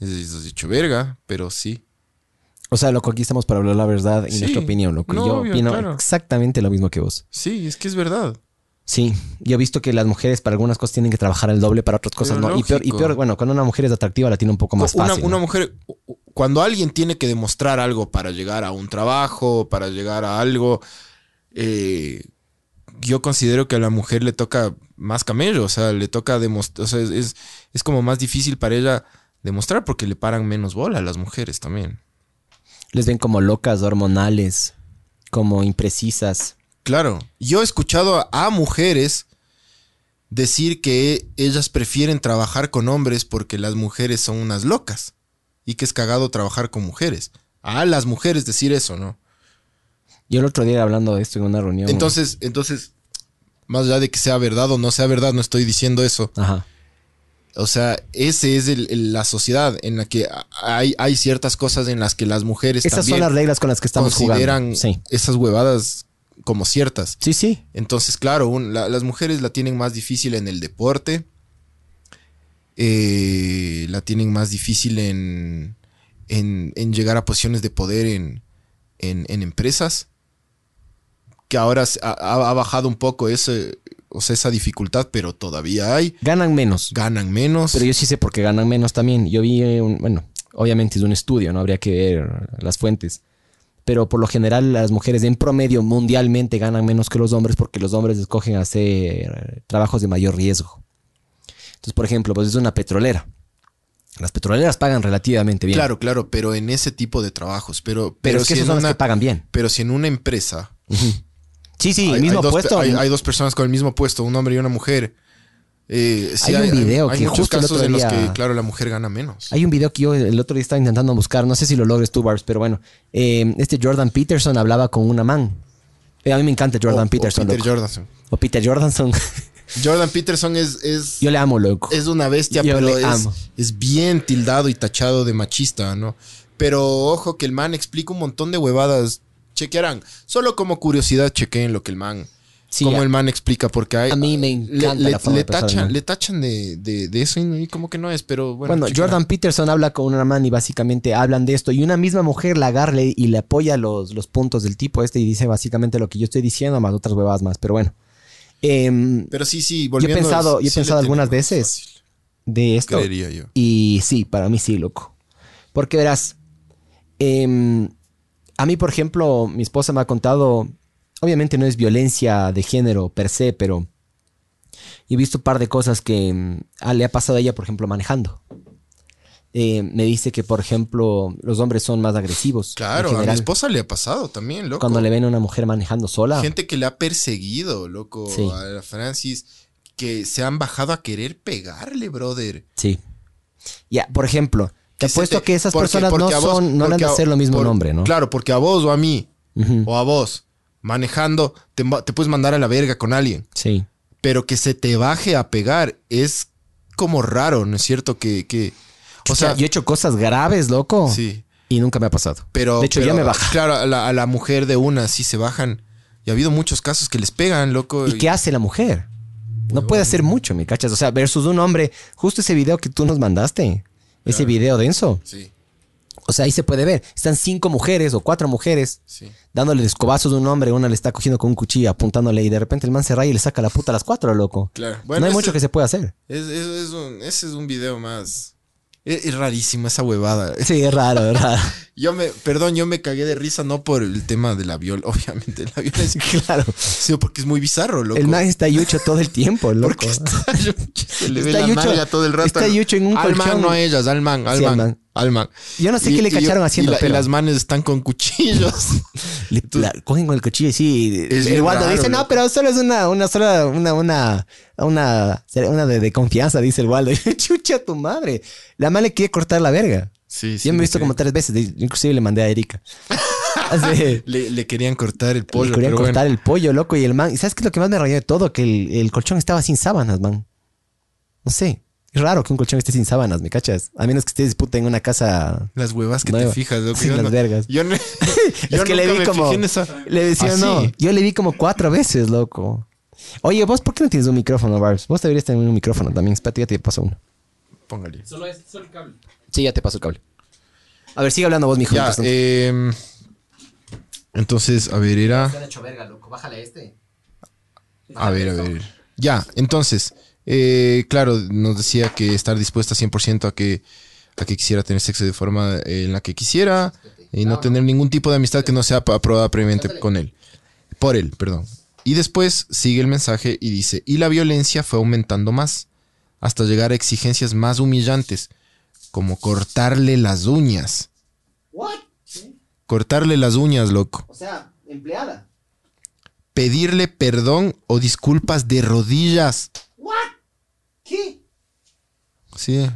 Es, es hecho verga, pero sí. O sea, loco, aquí estamos para hablar la verdad y Sí. nuestra opinión, loco. No, yo obvio, opino claro. exactamente lo mismo que vos. Sí, es que es verdad. Sí, yo he visto que las mujeres para algunas cosas tienen que trabajar el doble, para otras cosas Pero no. Y peor, y peor, bueno, cuando una mujer es atractiva la tiene un poco más una, fácil. una ¿no? mujer, cuando alguien tiene que demostrar algo para llegar a un trabajo, para llegar a algo, eh, yo considero que a la mujer le toca más camello, o sea, le toca demostrar, o sea, es, es, es como más difícil para ella demostrar porque le paran menos bola a las mujeres también. Les ven como locas, hormonales, como imprecisas. Claro, yo he escuchado a, a mujeres decir que ellas prefieren trabajar con hombres porque las mujeres son unas locas y que es cagado trabajar con mujeres. A las mujeres decir eso, ¿no? Yo el otro día hablando de esto en una reunión. Entonces, entonces, más allá de que sea verdad o no sea verdad, no estoy diciendo eso. Ajá. O sea, ese es el- el- la sociedad en la que hay, hay ciertas cosas en las que las mujeres Esas son también las reglas con las que estamos consideran jugando. Sí. esas huevadas como ciertas. Sí, sí. Entonces, claro, un- la- las mujeres la tienen más difícil en el deporte. eh, la tienen más difícil en, en, en llegar a posiciones de poder en, en, en empresas. Que ahora ha, bajado un poco ese, o sea, esa dificultad, pero todavía hay. Ganan menos. Ganan menos. Pero yo sí sé por qué ganan menos también. Yo vi, un, bueno, obviamente es un estudio, no habría que ver las fuentes. Pero por lo general las mujeres en promedio mundialmente ganan menos que los hombres porque los hombres escogen hacer trabajos de mayor riesgo. Entonces, por ejemplo, pues es una petrolera. Las petroleras pagan relativamente bien. Claro, claro, pero en ese tipo de trabajos. Pero, pero, pero, es que si esos son una- los que pagan bien. pero si en una empresa Sí, sí, hay, el mismo hay dos, pe- puesto. hay- hay dos personas con el mismo puesto, un hombre y una mujer. Eh, sí, Hay un video hay que muchos justo el otro en los día- que, claro, la mujer gana menos. Hay un video que yo el otro día estaba intentando buscar, no sé si lo logres tú, Barbs, pero bueno. Eh, este Jordan Peterson hablaba con una man. Eh, a mí me encanta Jordan O- o Peterson. Peter loco. Jordanson. O Peter Jordanson. Jordan Peterson es, es, yo le amo, loco. es una bestia, Yo pero le es, amo. es bien tildado y tachado de machista, ¿no? Pero ojo que el man explica un montón de huevadas. Chequearán. Solo como curiosidad chequeen lo que el man Sí, como el man explica, porque hay, A mí me encanta le- la forma le de pensar del tachan, man. le tachan de, de- de eso y, como que no es, pero bueno. Bueno. Jordan Peterson habla con una man y básicamente hablan de esto. Y una misma mujer la agarra y le apoya los, los puntos del tipo este y dice básicamente lo que yo estoy diciendo, más otras huevadas más. Pero bueno. Em, Pero sí, sí, yo he volviendo. pensado, yo he sí pensado algunas veces fácil, de esto. creería yo. Y sí, para mí sí, loco. Porque verás, em, a mí, por ejemplo, mi esposa me ha contado, obviamente no es violencia de género per se, pero he visto un par de cosas que em, ah, le ha pasado a ella, por ejemplo, manejando. Eh, me dice que, por ejemplo, los hombres son más agresivos. Claro, a mi esposa le ha pasado también, loco. Cuando le ven a una mujer manejando sola. Gente que le ha perseguido, loco, Sí. a Francis, que se han bajado a querer pegarle, brother. Sí. Ya, por ejemplo, te apuesto te- que esas porque- personas porque no vos- son, no han de a- hacer lo mismo por- nombre, ¿no? Claro, porque a vos o a mí, o a vos, manejando, te, puedes mandar a la verga con alguien. Sí. Pero que se te baje a pegar es como raro, ¿no es cierto? Que, que o sea, yo he hecho cosas graves, loco. sí. Y nunca me ha pasado. Pero, De hecho, pero, ya me baja. Claro, a la, a la mujer de una sí se bajan. Y ha habido muchos casos que les pegan, loco. ¿Y qué hace la mujer? No puede hacer mucho, ¿me cachas? O sea, versus un hombre, justo ese video que tú nos mandaste, ese video denso. Sí, O sea, ahí se puede ver. Están cinco mujeres o cuatro mujeres sí. dándole escobazos a un hombre. Una le está cogiendo con un cuchillo, apuntándole y de repente el man se raya y le saca la puta a las cuatro, loco. Claro. no hay mucho que se pueda hacer. Es, es- es un, ese es un video más. Es, es rarísimo esa huevada. Sí, es raro, es raro. Yo me, perdón, yo me cagué de risa no por el tema de la viol, obviamente, la violencia, claro. sino porque es muy bizarro, loco. El man está yucho todo el tiempo, loco. porque está, se le ve Está la yucho- todo el rato. está yucho en un al man, colchón. no a ellas, al man, al Sí, man. Al man. Yo no sé qué le cacharon haciendo, Y, la- y pero- las manes están con cuchillos. Le la cogen con el cuchillo y sí. Es el raro, dice, no, pero solo es una, una sola, una, una, una, una de, de confianza, dice el Waldo. Chucha tu madre. La madre le quiere cortar la verga. Sí, Yo me he visto como tres veces, inclusive le mandé a Erika. Así, Le, le querían cortar el pollo. le querían pero cortar bueno. el pollo, loco, y el man. ¿Y sabes qué es lo que más me rayó de todo? Que el, el colchón estaba sin sábanas, man. No sé. Es raro que un colchón esté sin sábanas, ¿me cachas? A menos que estés puta en una casa. Las huevas que Nueva. te fijas, loco. Yo las no- vergas. Yo, no- Es que le vi como. esa- Le decía, ¿Ah, no. sí? Yo le vi como cuatro veces, loco. Oye, ¿vos por qué no tienes un micrófono, Barbs? Vos deberías tener un micrófono también. Espérate, ya te paso uno. Póngale. Solo es solo el cable. Sí, ya te paso el cable. A ver, sigue hablando vos, mijo. Ya, eh, entonces, a ver, era. han hecho verga, loco. Bájale a este. A ver, a ver. Ya, entonces, eh, claro, nos decía que estar dispuesta 100% a que, a que quisiera tener sexo de forma eh, en la que quisiera y no tener ningún tipo de amistad que no sea aprobada previamente con él. Por él, perdón. Y después sigue el mensaje y dice, y la violencia fue aumentando más, hasta llegar a exigencias más humillantes, como cortarle las uñas. ¿What? Cortarle las uñas, loco. O sea, empleada. Pedirle perdón o disculpas de rodillas. Sí.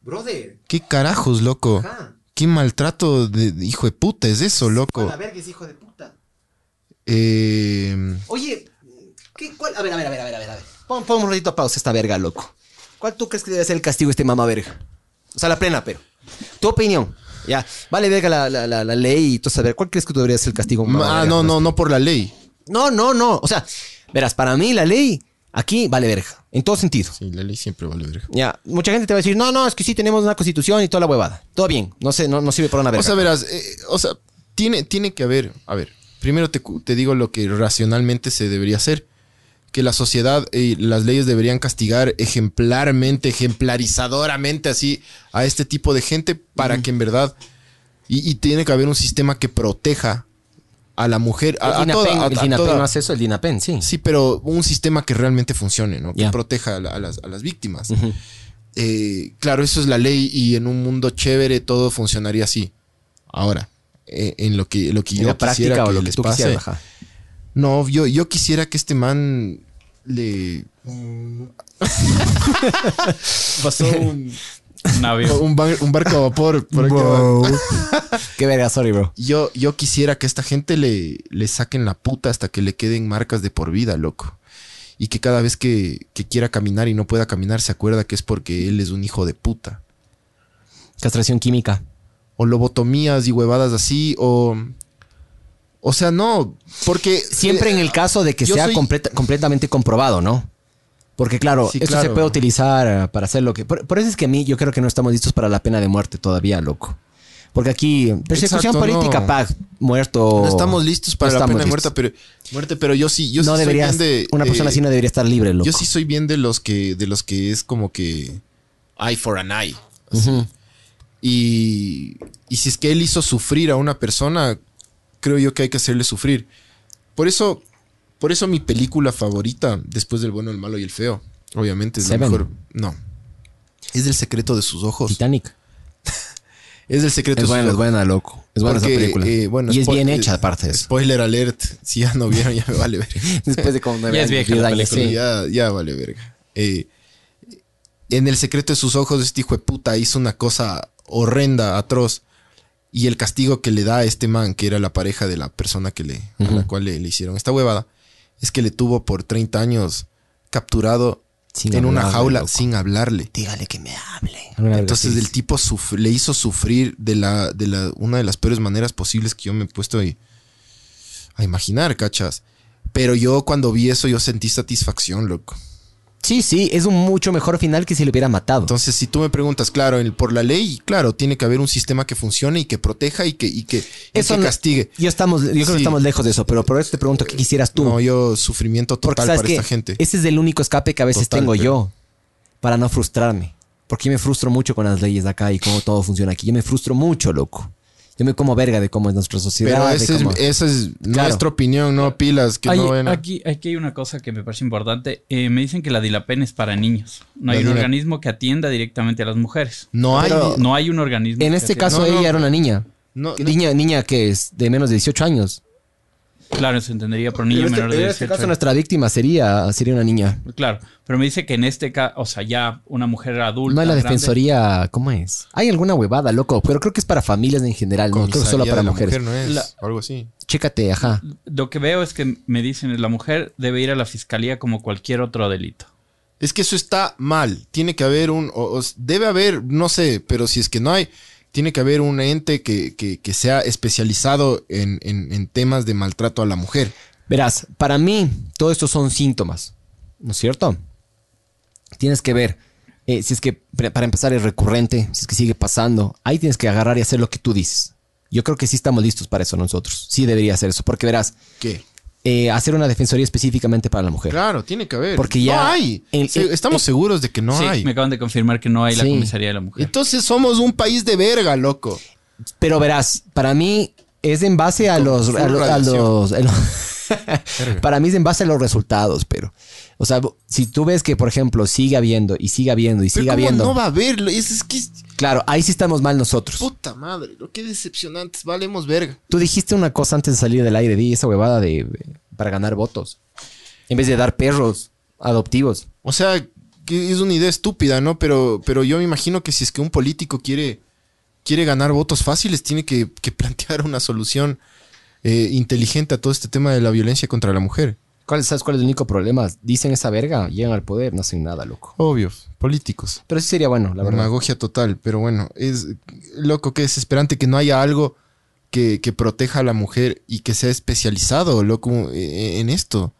Brother. ¿Qué carajos, loco? Ajá. ¿Qué maltrato de hijo de puta es eso, loco? verga es hijo de puta. Eh, Oye, ¿qué, cuál? A ver, a ver, a ver, a ver, a ver. a ver. Pon, pon un ratito a pausa esta verga, loco. ¿Cuál tú crees que debe ser el castigo de este mamá verga? O sea, la plena, pero. Tu opinión. Ya. Vale, verga la, la, la, la ley y todo saber. ¿Cuál crees que debería ser el castigo? mamá ah, verga? no, no, no por la ley. No, no, no. O sea, verás, para mí la ley aquí vale verga. En todo sentido. Sí, la ley siempre vale verga. Ya. Mucha gente te va a decir, no, no, es que sí tenemos una constitución y toda la huevada. Todo bien. No sé, no, no sirve para una verga. O sea, verás, eh, o sea, tiene, tiene que haber, a ver, primero te, te digo lo que racionalmente se debería hacer. Que la sociedad y las leyes deberían castigar ejemplarmente, ejemplarizadoramente así a este tipo de gente para que en verdad... Y, y tiene que haber un sistema que proteja a la mujer, a, el a toda- DINAPEN, a- el DINAPEN toda- no hace eso, el DINAPEN, sí. Sí, pero un sistema que realmente funcione, ¿no? Que proteja a, la- a las, a las víctimas. Eh, claro, eso es la ley y en un mundo chévere todo funcionaría así. Ahora, eh, en lo que, lo que En yo la quisiera práctica o que lo que les tú pase. quisieras. ajá. No, yo, yo quisiera que este man le pasó un, Un avión. un, bar- un barco a vapor. por abajo. Qué verga, sorry, bro. Yo, yo quisiera que a esta gente le, le saquen la puta hasta que le queden marcas de por vida, loco. Y que cada vez que, que quiera caminar y no pueda caminar se acuerda que es porque él es un hijo de puta. Castración química. O lobotomías y huevadas así, o, O sea, no, porque... Siempre eh, en el caso de que sea soy- completa- completamente comprobado, ¿no? Porque claro, Sí, esto claro. se puede utilizar eh, para hacer lo que... Por, por eso es que a mí yo creo que no estamos listos para la pena de muerte todavía, loco. Porque aquí, persecución Exacto, política, no. paz, muerto... No estamos listos para no la pena de muerte, pero, muerte, pero yo sí, yo sí no soy deberías... bien de... una persona eh, así no debería estar libre, loco. Yo sí soy bien de los que, de los que es como que eye for an eye. Y, y si es que él hizo sufrir a una persona, creo yo que hay que hacerle sufrir. Por eso, por eso mi película favorita, después del bueno, el malo y el feo, obviamente es la Seven. mejor. No. Es del secreto de sus ojos. Titanic. Es del secreto Es de buena, sus es ojos. buena, loco. Es buena Porque, esa película. eh, bueno, y es bien hecha, aparte de eso. Spoiler alert. Si ya no vieron, ya me vale ver. Después de como nueve Ya es años, vieja diez la años, sí. Ya, ya vale verga. Eh, en el secreto de sus ojos, este hijo de puta hizo una cosa horrenda, atroz. Y el castigo que le da a este man, que era la pareja de la persona que le, a la cual le, le hicieron esta huevada, es que le tuvo por 30 años capturado Sin en una jaula loco. sin hablarle. Dígale que me hable. Entonces el tipo le hizo sufrir de la, de la, una de las peores maneras posibles que yo me he puesto ahí a imaginar, cachas. Pero yo cuando vi eso yo sentí satisfacción, loco. Sí, sí, es un mucho mejor final que si le hubiera matado. Entonces, si tú me preguntas, claro, el- por la ley, claro, tiene que haber un sistema que funcione y que proteja y que, y que, y no- castigue. Yo, estamos, yo creo Sí. que estamos lejos de eso, pero por eso te pregunto, ¿qué quisieras tú? No, yo sufrimiento total para esta gente. ese es el único escape que a veces Total, tengo pero- yo para no frustrarme. Porque yo me frustro mucho con las leyes de acá y cómo todo funciona aquí. Yo me frustro mucho, loco. Yo me como verga de cómo es nuestra sociedad. Pero de esa es, cómo- esa es Claro. nuestra opinión, no pilas, que Hay- no a- aquí, aquí hay una cosa que me parece importante. Eh, me dicen que la Dilapen es para niños. No hay La un Dila- organismo que atienda directamente a las mujeres. No hay. Pero- No hay un organismo. En este caso No, no. ella era una niña. no, no- Niña, niña que es de menos de 18 años. Claro, se entendería por niño en este, menor de en este 18 caso años. nuestra víctima sería, sería una niña. Claro, pero me dice que en este caso, o sea, ya una mujer adulta. No hay la grande- defensoría, ¿cómo es? Hay alguna huevada, loco, pero creo que es para familias en general, no creo que solo para mujeres. mujer no es, La- o algo así. Chécate, ajá. Lo que veo es que me dicen la mujer debe ir a la fiscalía como cualquier otro delito. Es que eso está mal. Tiene que haber un. o- o- debe haber, no sé, pero si es que no hay, tiene que haber un ente que, que- que sea especializado en, en- en temas de maltrato a la mujer. Verás, para mí, todo esto son síntomas, ¿no es cierto? Tienes que ver eh, si es que, para empezar, es recurrente, si es que sigue pasando. Ahí tienes que agarrar y hacer lo que tú dices. Yo creo que sí estamos listos para eso nosotros. Sí debería hacer eso, porque verás, ¿Qué? Eh, hacer una defensoría específicamente para la mujer. Claro, tiene que haber. Porque ya- No hay. estamos seguros de que no sí, hay. me acaban de confirmar que no hay la comisaría de la mujer. Entonces somos un país de verga, loco. Pero verás, para mí es en base a los- a los- para mí es en base a los resultados, pero... O sea, si tú ves que, por ejemplo, sigue habiendo y sigue habiendo y sigue ¿cómo habiendo... no va a haber? Es, es que. Claro, ahí sí estamos mal nosotros. Puta madre, lo que decepcionantes. Valemos verga. Tú dijiste una cosa antes de salir del aire, di esa huevada de para ganar votos. En vez de dar perros adoptivos. O sea, que es una idea estúpida, ¿no? Pero, pero yo me imagino que si es que un político quiere, quiere ganar votos fáciles, tiene que, que plantear una solución eh, inteligente a todo este tema de la violencia contra la mujer. ¿Cuál, ¿Sabes cuál es el único problema? Dicen esa verga, llegan al poder, no hacen nada, loco. Obvio, políticos. Pero sí sería bueno, la verdad. Demagogia total, pero bueno, es loco que es esperante que no haya algo que, que proteja a la mujer y que sea especializado, loco, eh, en esto.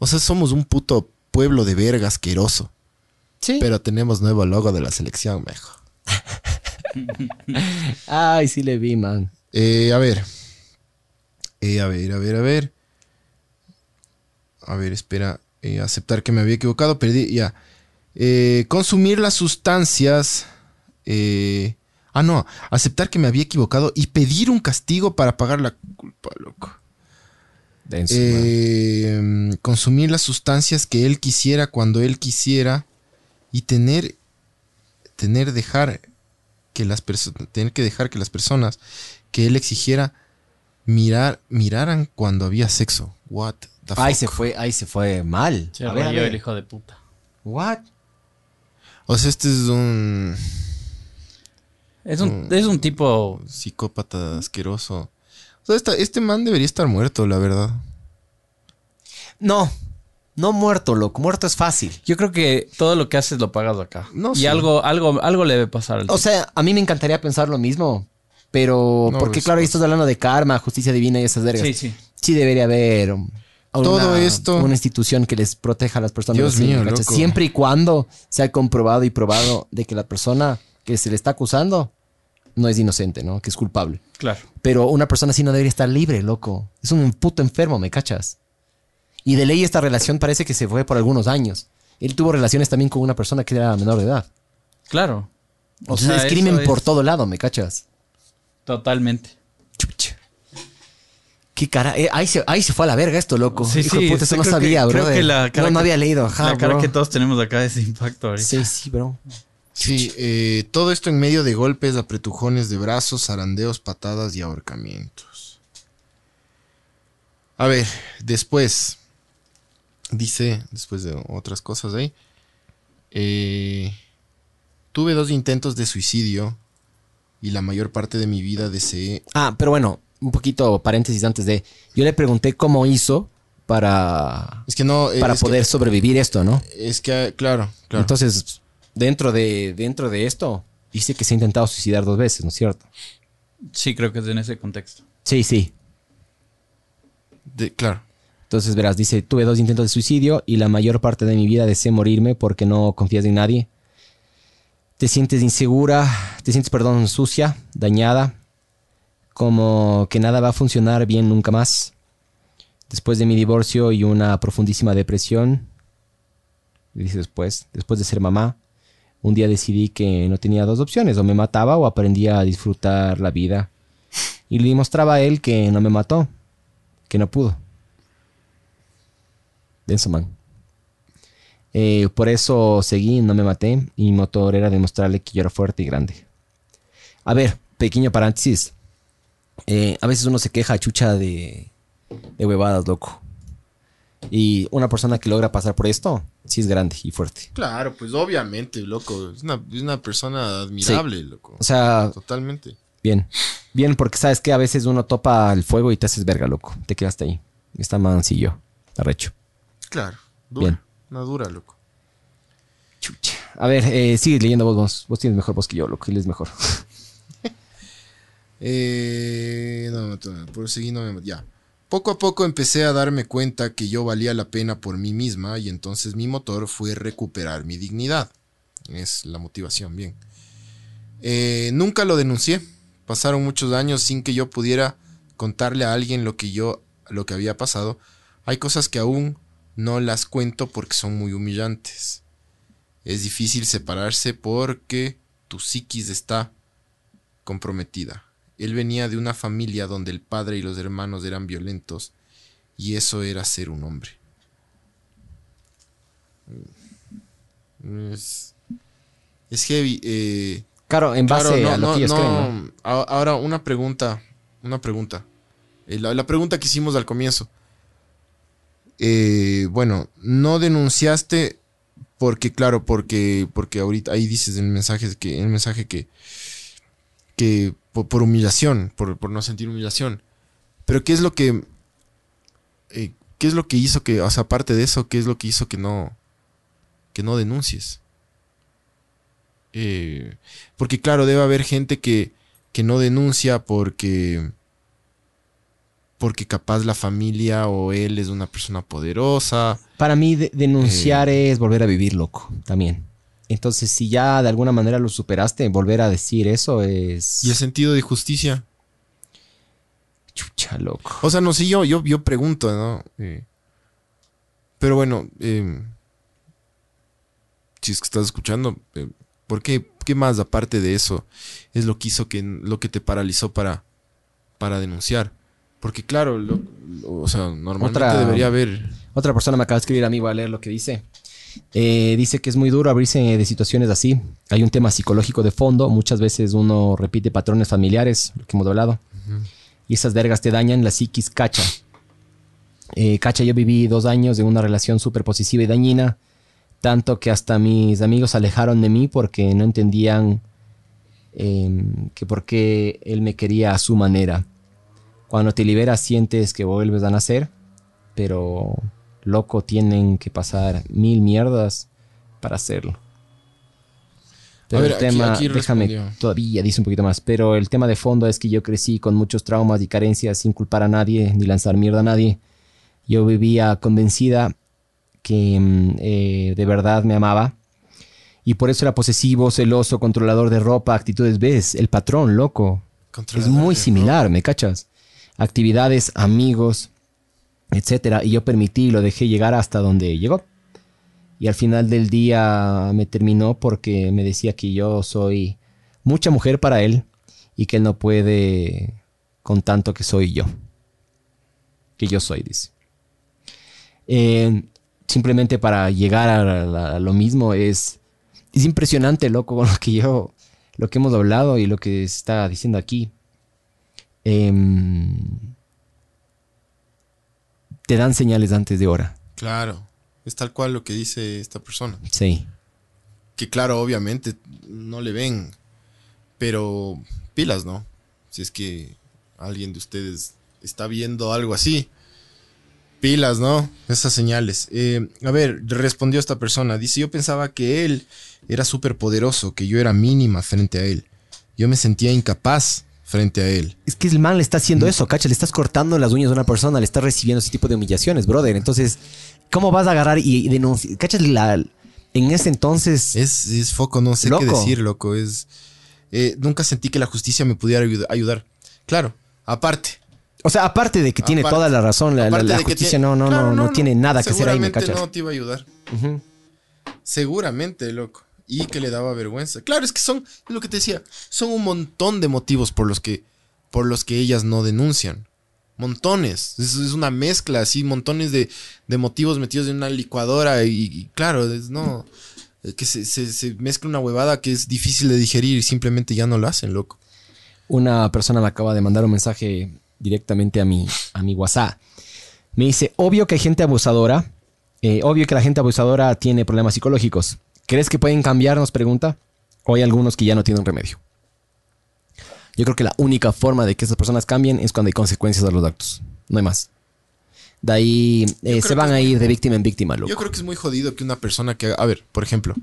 O sea, somos un puto pueblo de verga asqueroso. Sí. Pero tenemos nuevo logo de la selección, mejor. Ay, sí le vi, man. Eh, a ver. Eh, a ver, a ver, a ver. A ver, espera. Eh, aceptar que me había equivocado. Perdí, ya. Eh, consumir las sustancias. eh, ah, no. Aceptar que me había equivocado y pedir un castigo para pagar la culpa, loco. Eh, consumir las sustancias que él quisiera cuando él quisiera y tener tener dejar que las personas tener que dejar que las personas que él exigiera mirar miraran cuando había sexo. What Ahí se fue, ahí se fue mal. Se A ver, a rayó ver. el hijo de puta. What? O sea, este es un Es un, es un tipo. psicópata asqueroso. O sea, esta- este man debería estar muerto, la verdad. No, no muerto, loco. Muerto es fácil. Yo creo que todo lo que haces lo pagas acá. No y sé. algo, algo, algo le debe pasar al O sea, a mí me encantaría pensar lo mismo. Pero, No, porque claro, ahí estás hablando de karma, justicia divina y esas vergas. Sí, sí. Sí debería haber um, Todo una- esto- Una institución que les proteja a las personas. Dios mío, loco. Siempre y cuando se ha comprobado y probado de que la persona que se le está acusando no es inocente, ¿no? Que es culpable. Claro. Pero una persona así no debería estar libre, loco. Es un puto enfermo, ¿me cachas? Y de ley esta relación parece que se fue por algunos años. Él tuvo relaciones también con una persona que era menor de edad. Claro. O sea, es crimen es- por todo lado, ¿me cachas? Totalmente. Chucha. Qué cara. eh, ahí, se, ahí se fue a la verga esto, loco. Sí, Hijo de sí, puta, eso no creo que- sabía, bro. creo que la cara no, había leído. Ajá, la cara bro. que todos tenemos acá es impacto ahorita. Sí, sí, bro. Sí, eh, todo esto en medio de golpes, apretujones de brazos, zarandeos, patadas y ahorcamientos. A ver, después, dice, después de otras cosas ahí, eh, tuve dos intentos de suicidio y la mayor parte de mi vida deseé... Ah, pero bueno, un poquito paréntesis antes de. Yo le pregunté cómo hizo para, Es que no... eh, para es que- poder sobrevivir esto, ¿no? es que, claro, claro. Entonces, dentro de, dentro de esto, dice que se ha intentado suicidar dos veces, ¿no es cierto? Sí, creo que es en ese contexto. Sí, sí. De- claro. Entonces, verás, dice, tuve dos intentos de suicidio y la mayor parte de mi vida deseé morirme porque no confías en nadie. Te sientes insegura, te sientes, perdón, sucia, dañada, como que nada va a funcionar bien nunca más. Después de mi divorcio y una profundísima depresión, después, después de ser mamá, un día decidí que no tenía dos opciones, o me mataba o aprendía a disfrutar la vida. Y le demostraba a él que no me mató, que no pudo. Denso man. Eh, por eso seguí, no me maté, y mi motor era demostrarle que yo era fuerte y grande. A ver, pequeño paréntesis. Eh, a veces uno se queja chucha de, de huevadas, loco. Y una persona que logra pasar por esto, sí es grande y fuerte. Claro, pues obviamente, loco. Es una, es una persona admirable, loco. O sea, Totalmente. bien. Bien, porque sabes que a veces uno topa el fuego y te haces verga, loco. Te quedaste ahí. Está mancillo. Arrecho. Claro. Dura. Bien. Una dura, loco. Chucha. A ver, eh, sigue leyendo vos, vos. Vos tienes mejor voz que yo, loco. Él es mejor. Eh, no, por seguir no. Poco a poco empecé a darme cuenta que yo valía la pena por mí misma y entonces mi motor fue recuperar mi dignidad. Es la motivación, bien. Eh, nunca lo denuncié. Pasaron muchos años sin que yo pudiera contarle a alguien lo que yo, lo que había pasado. Hay cosas que aún no las cuento porque son muy humillantes. Es difícil separarse porque tu psiquis está comprometida. Él venía de una familia donde el padre y los hermanos eran violentos y eso era ser un hombre. Es, es heavy. eh, Claro, en base claro, no, a lo no, que ellos no. creen, Ahora, una pregunta. Una pregunta. Eh, la, la pregunta que hicimos al comienzo. Eh, bueno, no denunciaste porque, claro, porque, porque ahorita ahí dices en el mensaje que, en el mensaje que, que por, por humillación, por, por no sentir humillación. Pero ¿qué es lo que, eh, qué es lo que hizo que, o sea, aparte de eso, qué es lo que hizo que no, que no denuncies? Eh, porque claro, debe haber gente que, que no denuncia porque porque capaz la familia o él es una persona poderosa. Para mí, de- denunciar Eh. es volver a vivir loco, también. Entonces, si ya de alguna manera lo superaste, volver a decir eso es... Y el sentido de justicia. Chucha, loco. O sea, no sé, yo, yo, yo pregunto, ¿no? Eh, pero bueno, eh, si es que estás escuchando, eh, ¿por qué, qué más aparte de eso es lo que hizo que, lo que te paralizó para, para denunciar? Porque claro, lo- lo- o sea, normalmente Otra- debería haber... Otra persona me acaba de escribir a mí, voy a leer lo que dice. Eh, dice que es muy duro abrirse de situaciones así. Hay un tema psicológico de fondo. Muchas veces uno repite patrones familiares, lo que hemos hablado. Y esas vergas te dañan la psiquis cacha. Eh, cacha, yo viví dos años de una relación súper posesiva y dañina. Tanto que hasta mis amigos se alejaron de mí porque no entendían em, que por qué él me quería a su manera. Cuando te liberas sientes que vuelves a nacer, pero loco tienen que pasar mil mierdas para hacerlo. Pero A ver, el tema, aquí déjame, todavía dice un poquito más, pero el tema de fondo es que yo crecí con muchos traumas y carencias sin culpar a nadie ni lanzar mierda a nadie. Yo vivía convencida que mm, eh, de verdad me amaba y por eso era posesivo, celoso, controlador de ropa, actitudes, ves, el patrón, loco. Es muy similar, ¿me cachas? Actividades, amigos, etcétera. Y yo permití y lo dejé llegar hasta donde llegó. Y al final del día me terminó porque me decía que yo soy mucha mujer para él y que él no puede con tanto que soy yo. Que yo soy, dice. Eh, simplemente para llegar a, lo mismo es, es impresionante, loco, lo que yo, lo que hemos hablado y lo que está diciendo aquí. Em, te dan señales antes de hora. Claro. Es tal cual lo que dice esta persona. Sí. Que claro, obviamente no le ven. Pero pilas, ¿no? Si es que alguien de ustedes está viendo algo así. Pilas, ¿no? Esas señales. Eh, a ver, respondió esta persona. Dice, yo pensaba que él era súper poderoso, que yo era mínima frente a él. Yo me sentía incapaz frente a él. Es que el man le está haciendo eso, cacha, le estás cortando las uñas a una persona, le estás recibiendo ese tipo de humillaciones, brother. Entonces, ¿cómo vas a agarrar y, y denunciar? Cachas, la, en ese entonces... Es, es foco, no sé qué decir, loco. Es, eh, nunca sentí que la justicia me pudiera ayud- ayudar. Claro, aparte. O sea, aparte de que tiene toda la razón, la, justicia tiene- no, no, Claro, no, no, tiene nada que hacer ahí, ¿me cachas? no te iba a ayudar. Seguramente, loco. Y que le daba vergüenza. Claro, es que son, es lo que te decía, son un montón de motivos por los que, por los que ellas no denuncian. Montones. Es, es una mezcla, así, montones de, de motivos metidos en una licuadora. Y, claro, es, no. es Que se, se- se mezcla una huevada que es difícil de digerir y simplemente ya no lo hacen, loco. Una persona me acaba de mandar un mensaje directamente a mi, a mi WhatsApp. Me dice, obvio que hay gente abusadora, eh, obvio que la gente abusadora tiene problemas psicológicos. ¿Crees que pueden cambiar? Nos pregunta. O hay algunos que ya no tienen remedio. Yo creo que la única forma de que esas personas cambien es cuando hay consecuencias a los actos. No hay más. De ahí eh, se van a ir de víctima en víctima, loco. Yo creo que es muy jodido que una persona que... A ver, por ejemplo.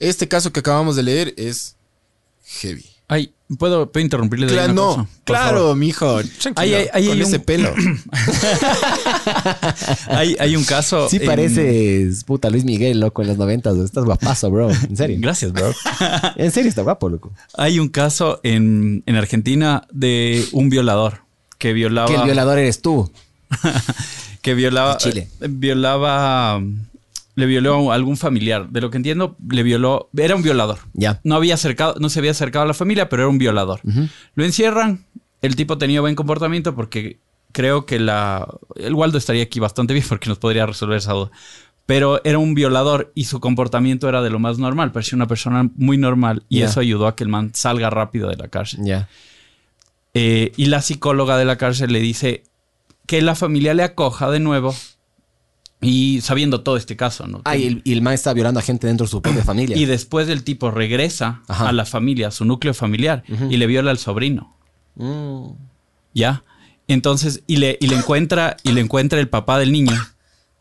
Este caso que acabamos de leer es heavy. Ay, ¿puedo, ¿puedo interrumpirle de Claro, una no. cosa? Claro, favor. mijo. Hay- con hay ese un- pelo. Hay, hay un caso. Sí en- pareces, puta, Luis Miguel, loco, en los noventas. Estás guapazo, bro. En serio. Gracias, bro. En serio, está guapo, loco. Hay un caso en, en Argentina de un violador que violaba. Que el violador eres tú. que violaba. Chile. eh, Violaba. Le violó a algún familiar. De lo que entiendo, le violó. Era un violador. Ya. No había acercado, no se había acercado a la familia, pero era un violador. Lo encierran. El tipo tenía buen comportamiento porque creo que la. El Waldo estaría aquí bastante bien porque nos podría resolver esa duda. Pero era un violador y su comportamiento era de lo más normal. Parecía una persona muy normal y Ya. eso ayudó a que el man salga rápido de la cárcel. Ya. Eh, y la psicóloga de la cárcel le dice que la familia le acoja de nuevo y sabiendo todo este caso, ¿no? Ah, y el, y el man está violando a gente dentro de su propia familia. Y después el tipo regresa Ajá. a la familia, a su núcleo familiar, y le viola al sobrino. Mm. ¿Ya? Entonces, y le, y le encuentra, y le encuentra el papá del niño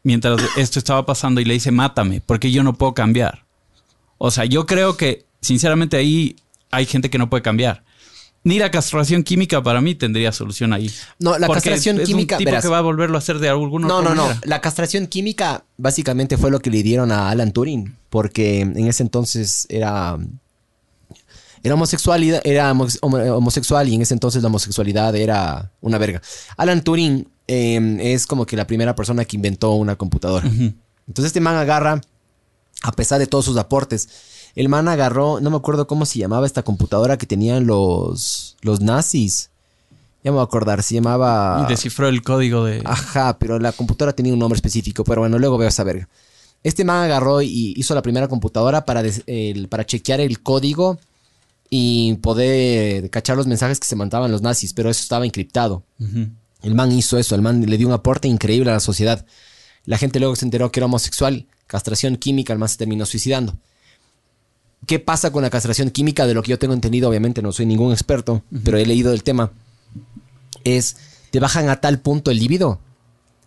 mientras esto estaba pasando y le dice, mátame, porque yo no puedo cambiar. O sea, yo creo que, sinceramente, ahí hay gente que no puede cambiar. Ni la castración química para mí tendría solución ahí. No, la Porque castración es química, un tipo verás. que va a volverlo a hacer de alguna No, otra no, no. La castración química básicamente fue lo que le dieron a Alan Turing, porque en ese entonces era era homosexualidad, era homo- homo- homosexual y en ese entonces la homosexualidad era una verga. Alan Turing eh, es como que la primera persona que inventó una computadora. Entonces este man agarra, a pesar de todos sus aportes, el man agarró, no me acuerdo cómo se llamaba esta computadora que tenían los, los nazis. Ya me voy a acordar, se llamaba... Y descifró el código de... Ajá, pero la computadora tenía un nombre específico, pero bueno, luego veo esa verga. Este man agarró y hizo la primera computadora para, des- el- para chequear el código y poder cachar los mensajes que se mandaban los nazis, pero eso estaba encriptado. El man hizo eso, el man le dio un aporte increíble a la sociedad. La gente luego se enteró que era homosexual, castración química, el man se terminó suicidando. ¿Qué pasa con la castración química? De lo que yo tengo entendido, obviamente no soy ningún experto, pero he leído del tema. Es, te bajan a tal punto el líbido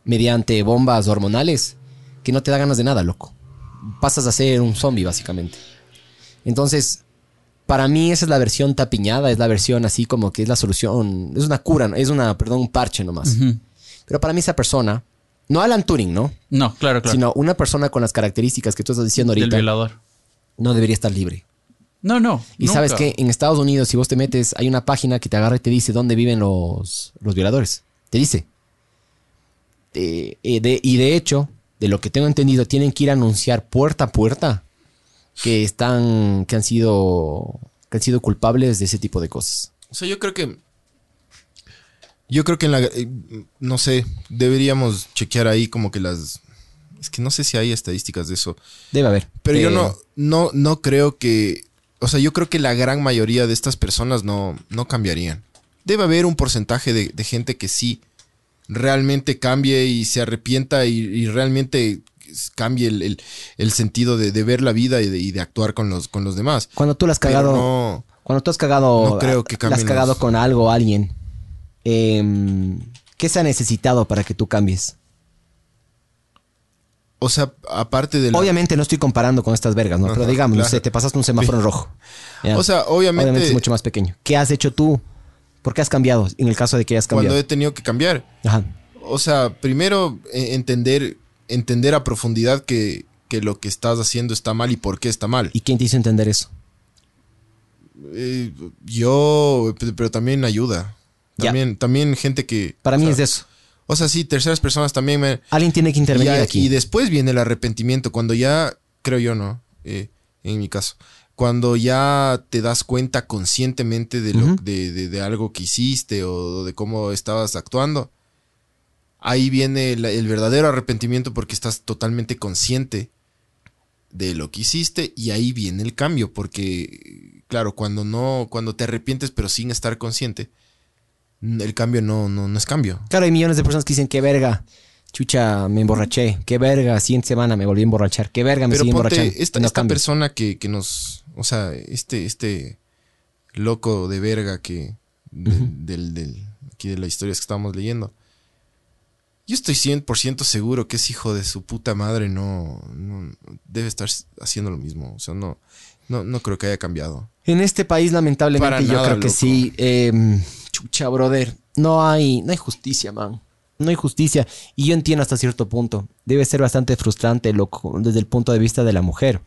mediante bombas hormonales que no te da ganas de nada, loco. Pasas a ser un zombie, básicamente. Entonces, para mí esa es la versión tapiñada, es la versión así como que es la solución, es una cura, es una, perdón, un parche nomás. Pero para mí esa persona, no Alan Turing, ¿no? No, claro, claro. Sino una persona con las características que tú estás diciendo ahorita, violador. No debería estar libre. No, no. Y nunca. sabes que en Estados Unidos, si vos te metes, hay una página que te agarra y te dice dónde viven los, los violadores. Te dice. Eh, eh, de- y de hecho, de lo que tengo entendido, tienen que ir a anunciar puerta a puerta que están, que han sido, que han sido culpables de ese tipo de cosas. O sea, yo creo que. Yo creo que en la. eh, no sé, deberíamos chequear ahí como que las. Es que no sé si hay estadísticas de eso. Debe haber. Pero yo no, no, no creo que. O sea, yo creo que la gran mayoría de estas personas no, no cambiarían. Debe haber un porcentaje de, de gente que sí realmente cambie y se arrepienta y, y realmente cambie el, el- el sentido de, de ver la vida y de, y de actuar con los, con los demás. Cuando tú la has cagado. no- Cuando tú has cagado. No creo que la has cagado los- con algo alguien. em, ¿Qué se ha necesitado para que tú cambies? O sea, aparte de la- Obviamente no estoy comparando con estas vergas, ¿no? Pero digamos, no sé, te pasaste un semáforo en rojo. ¿ya? O sea, obviamente- es mucho más pequeño. ¿Qué has hecho tú? ¿Por qué has cambiado? En el caso de que hayas cuando cambiado. he tenido que cambiar. Ajá. O sea, primero eh, entender, entender a profundidad que, que lo que estás haciendo está mal y por qué está mal. ¿Y quién te hizo entender eso? Eh, yo, pe- pero también ayuda. También, también gente que. Para mí sea, es eso. O sea, sí, terceras personas también me. Alguien tiene que intervenir Ya, aquí. Y después viene el arrepentimiento, cuando ya, creo yo, ¿no? Eh, en mi caso. Cuando ya te das cuenta conscientemente de, lo, Ujú. de, de- de algo que hiciste o de cómo estabas actuando, ahí viene la- el verdadero arrepentimiento porque estás totalmente consciente de lo que hiciste y ahí viene el cambio porque, claro, cuando no, cuando te arrepientes pero sin estar consciente, el cambio no, no, no es cambio. Claro, hay millones de personas que dicen, qué verga, chucha, me emborraché. Qué verga, siguiente semana me volví a emborrachar. Qué verga, me Pero sigue ponte, emborrachando. esta, no esta persona que, que nos, o sea, este, este loco de verga que, de- del, del, aquí de las historias que estábamos leyendo, yo estoy 100% seguro que ese hijo de su puta madre no, no- debe estar haciendo lo mismo, o sea, no, no, no creo que haya cambiado. En este país, lamentablemente, Para yo nada, creo que loco. sí. eh, chucha, brother. No hay, no hay justicia, man. No hay justicia. Y yo entiendo hasta cierto punto. Debe ser bastante frustrante, loco, desde el punto de vista de la mujer.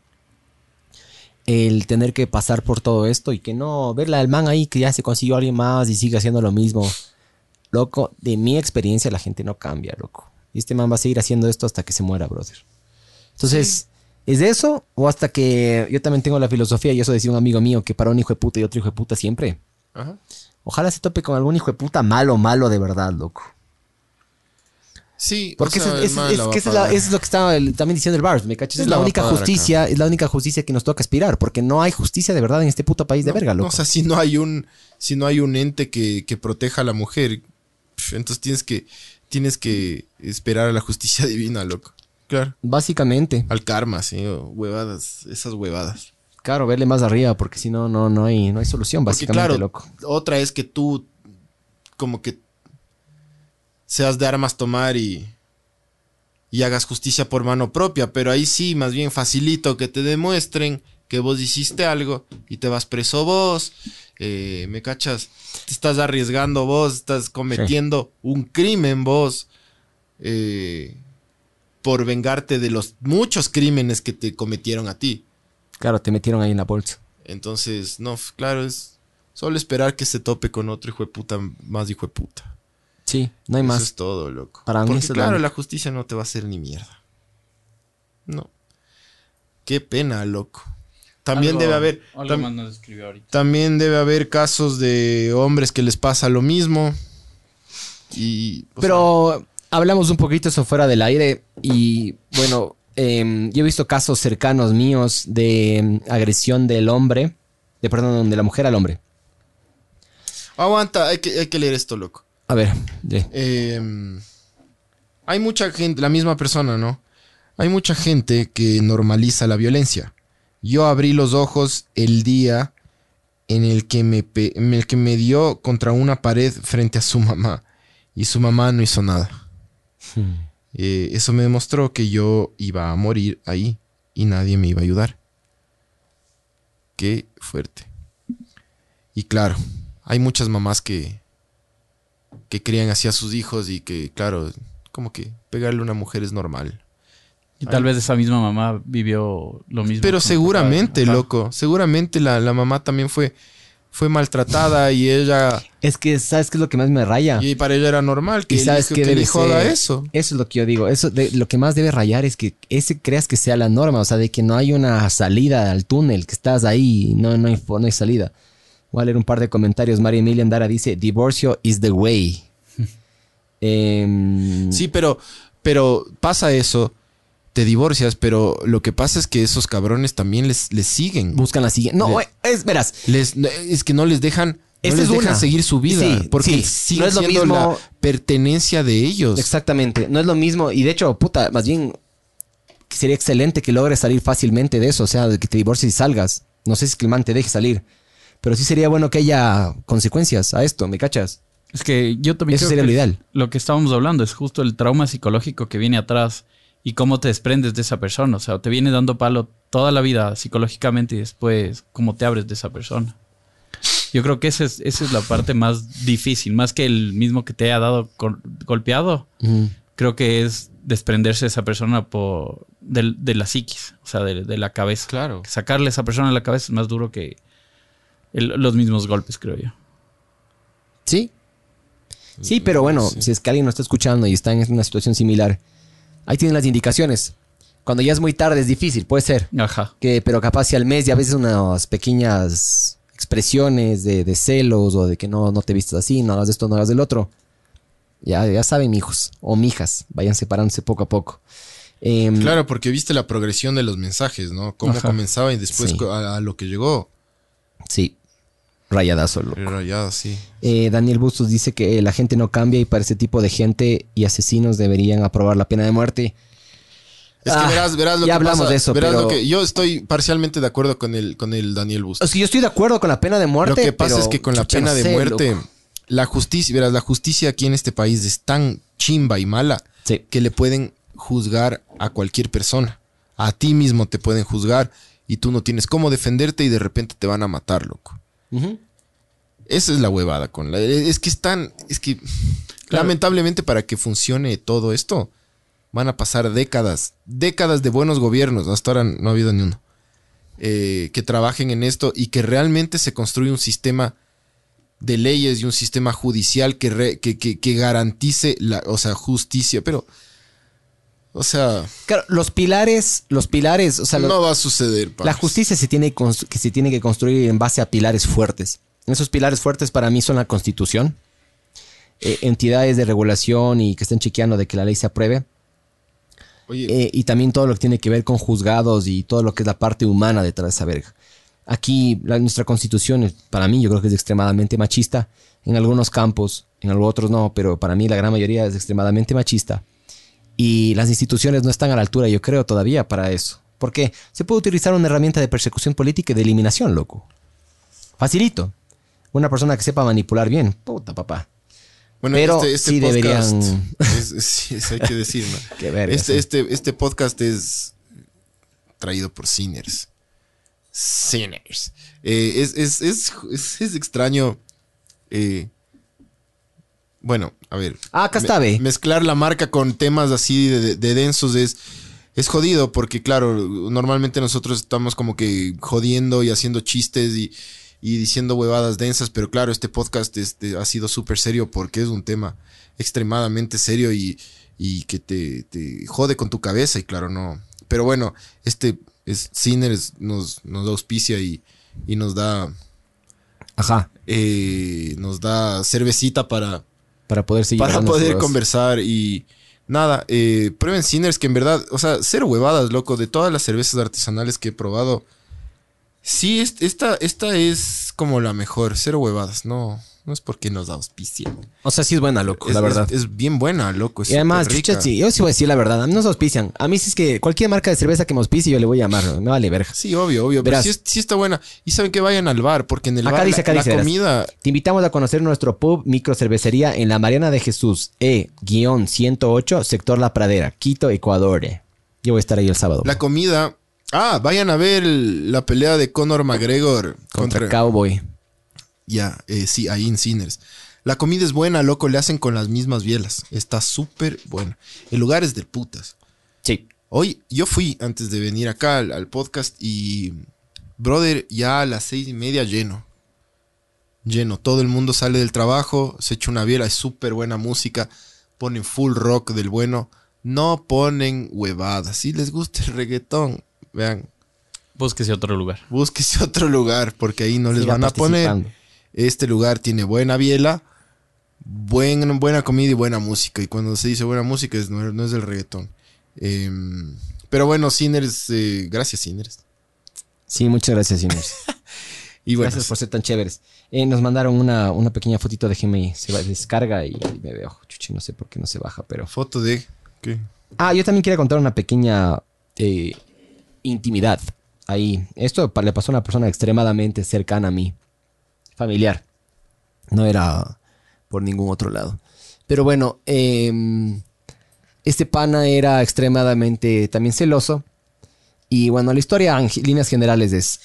El tener que pasar por todo esto y que no, verla al man ahí que ya se consiguió alguien más y sigue haciendo lo mismo. Loco, de mi experiencia la gente no cambia, loco. Y este man va a seguir haciendo esto hasta que se muera, brother. Entonces, ¿es eso? O hasta que yo también tengo la filosofía, y eso decía un amigo mío, que para un hijo de puta y otro hijo de puta siempre. Ajá. Ojalá se tope con algún hijo de puta malo, malo de verdad, loco. Sí, Porque o sea, es, que la- lo que estaba el- también diciendo el Bars, ¿me cachas? Es la única justicia, es la única justicia que nos toca aspirar, porque no hay justicia de verdad en este puto país de verga, no, loco. o sea, si no hay un, si no hay un ente que, que proteja a la mujer, entonces tienes que, tienes que esperar a la justicia divina, loco. Claro. Básicamente, Al karma, sí, huevadas, esas huevadas. Claro, verle más arriba, porque si no, no, no hay, no hay solución, Porque básicamente, claro, loco. otra es que tú como que seas de armas tomar y, y hagas justicia por mano propia, pero ahí sí, más bien facilito que te demuestren que vos hiciste algo y te vas preso vos, eh, me cachas, te estás arriesgando vos, estás cometiendo un crimen vos eh, por vengarte de los muchos crímenes que te cometieron a ti. Claro, te metieron ahí en la bolsa. Entonces, no, claro, es solo esperar que se tope con otro hijo de puta más hijo de puta. Sí, no hay Eso más. es todo, loco. Para mí Porque, eso es la claro, la justicia no te va a hacer ni mierda. No. Qué pena, loco. También Algo- debe haber. Algo tam- más nos escribió ahorita. también debe haber casos de hombres que les pasa lo mismo. Y. Pero hablamos un poquito eso fuera del aire y bueno, em, yo he visto casos cercanos míos de em, agresión del hombre, de perdón, de la mujer al hombre. aguanta, hay que, hay que leer esto, loco. A ver, Eh, hay mucha gente, la misma persona, ¿no? Hay mucha gente que normaliza la violencia. Yo abrí los ojos el día en el que me, pe- en el que me dio contra una pared frente a su mamá y su mamá no hizo nada. Eh, eso me demostró que yo iba a morir ahí y nadie me iba a ayudar. Qué fuerte. Y claro, hay muchas mamás que, que crían así a sus hijos y que, claro, como que pegarle a una mujer es normal. Y tal vez esa misma mamá vivió lo mismo. Pero seguramente, papá. Loco, seguramente la, la mamá también fue, fue maltratada y ella, Es que, ¿sabes qué es lo que más me raya? y para ella era normal que ¿Y sabes qué que debe ser? eso. Eso es lo que yo digo. Eso de, lo que más debe rayar es que ese creas que sea la norma, o sea, de que no hay una salida al túnel, que estás ahí y no, no, hay, no hay salida. Voy a leer un par de comentarios. María Emilia Andara dice: Divorcio is the way. Em, Sí, pero, pero pasa eso, te divorcias, pero lo que pasa es que esos cabrones también les, les siguen. Buscan la siguiente. No, es, verás. Les, es que no les dejan, no les es dejan una. seguir su vida. Sí, porque sí. No es lo siendo mismo- la pertenencia de ellos. Exactamente. No es lo mismo. Y de hecho, puta, más bien sería excelente que logres salir fácilmente de eso. O sea, de que te divorcies y salgas. No sé si es que el man te deje salir. Pero sí sería bueno que haya consecuencias a esto, ¿me cachas? Es que yo también Eso creo sería que lo ideal. Lo que estábamos hablando es justo el trauma psicológico que viene atrás y cómo te desprendes de esa persona. O sea, te viene dando palo toda la vida psicológicamente y después cómo te abres de esa persona. Yo creo que esa es, esa es la parte más difícil, más que el mismo que te haya dado gol- golpeado. Creo que es desprenderse de esa persona por, del- de, la psiquis, o sea, de, de la cabeza. Claro. Sacarle a esa persona de la cabeza es más duro que el- los mismos golpes, creo yo. Sí. Sí, pero bueno, si es que alguien nos está escuchando y está en una situación similar, ahí tienen las indicaciones. Cuando ya es muy tarde es difícil, puede ser. Ajá. Que, pero capaz si al mes y a veces unas pequeñas expresiones de, de celos o de que no, no te vistas así, no hagas esto, no hagas del otro. Ya, ya saben, hijos o mijas, vayan separándose poco a poco. Em, Claro, porque viste la progresión de los mensajes, ¿no? Cómo Ajá. comenzaba y después Sí. a, a lo que llegó. Sí, rayadazo. loco. Era ya así. Eh, Daniel Bustos dice que la gente no cambia y para ese tipo de gente y asesinos deberían aprobar la pena de muerte. Es Ah, que verás, verás lo ya que hablamos pasa, de eso, verás pero- lo que yo estoy parcialmente de acuerdo con el con el Daniel Bustos. Es que yo estoy de acuerdo con la pena de muerte. Lo que pasa pero, es que con la pena no de muerte, loco. la justicia, verás, la justicia aquí en este país es tan chimba y mala Sí. que le pueden juzgar a cualquier persona. A ti mismo te pueden juzgar y tú no tienes cómo defenderte y de repente te van a matar, loco. Esa es la huevada con la. Es que están. Es que. Lamentablemente, para que funcione todo esto, van a pasar décadas. Décadas de buenos gobiernos. Hasta ahora no ha habido ni uno. eh, que trabajen en esto y que realmente se construya un sistema de leyes y un sistema judicial que, re- que, que- que garantice la, o sea, justicia. Pero. O sea, Claro, los pilares, los pilares, o sea, no va a suceder. la justicia se tiene que constru- que se tiene que construir en base a pilares fuertes. Esos pilares fuertes para mí son la Constitución, eh, entidades de regulación y que estén chequeando de que la ley se apruebe, Oye, eh, y también todo lo que tiene que ver con juzgados y todo lo que es la parte humana detrás de esa verga. Aquí la- nuestra constitución, es- para mí, yo creo que es extremadamente machista. En algunos campos, en algunos otros no, pero para mí la gran mayoría es extremadamente machista. Y las instituciones no están a la altura, yo creo, todavía para eso. Porque se puede utilizar una herramienta de persecución política y de eliminación, loco. Facilito. Una persona que sepa manipular bien. Puta, papá. Bueno, Pero este, este sí podcast deberían- es- hay que decir, ¿no? Qué verga, este, sí. este, este podcast es traído por Sinners. Sinners. Eh, es, es, es, es- es extraño. eh, bueno, a ver. Ah, acá está, ve. Mezclar la marca con temas así de, de densos es, es jodido porque, claro, normalmente nosotros estamos como que jodiendo y haciendo chistes y, y diciendo huevadas densas, pero claro, este podcast este, ha sido súper serio porque es un tema extremadamente serio y, y que te, te jode con tu cabeza y claro, no. Pero bueno, este es, Sinners nos, nos auspicia y, y nos da Ajá. eh, nos da cervecita para, Para poder seguir. para poder conversar y nada, eh, prueben Sinners que en verdad, o sea, cero huevadas, loco, de todas las cervezas artesanales que he probado. Sí, es- esta, esta es como la mejor, cero huevadas, no, no es porque nos da auspicia. O sea, sí es buena, loco, Es, la verdad. es- es bien buena, loco. Es y además, rica. sí, yo sí voy a decir la verdad. A mí nos auspician. A mí sí es que cualquier marca de cerveza que me auspicie, yo le voy a llamar. Me vale verga. Sí, obvio, obvio. Pero Verás. sí, es- sí está buena. Y saben que vayan al bar, porque en el Acá bar dice, acá la dice, comida. Te invitamos a conocer nuestro pub microcervecería en la Mariana de Jesús, E-108, sector La Pradera, Quito, Ecuador. Yo voy a estar ahí el sábado. La comida Ah, vayan a ver el- la pelea de Conor McGregor Contra, contra... Cowboy. Ya, eh, sí, ahí en Sinners. La comida es buena, loco, le hacen con las mismas bielas. Está súper buena. El lugar es del putas. Sí. Hoy yo fui antes de venir acá al, al podcast y, brother, ya a las seis y media lleno. Lleno. Todo el mundo sale del trabajo, se echa una biela, es súper buena música. Ponen full rock del bueno. No ponen huevadas. Si les gusta el reggaetón, vean, Búsquese otro lugar. búsquese otro lugar porque ahí no les Siga van a poner. Este lugar tiene buena biela, buen, buena comida y buena música. Y cuando se dice buena música es, no, no es del reggaetón. Em, pero bueno, Sinners, eh, gracias Sinners. Sí, muchas gracias. Y bueno, Gracias por ser tan chéveres. Eh, nos mandaron una, una pequeña fotito de Gmail. Se va, descarga y me veo. Chuchi, no sé por qué no se baja, pero. foto de... ¿qué? Ah, yo también quería contar una pequeña eh, intimidad ahí. Esto le pasó a una persona extremadamente cercana a mí. Familiar. No era por ningún otro lado. Pero bueno, em, este pana era extremadamente también celoso. Y bueno, la historia en líneas generales es...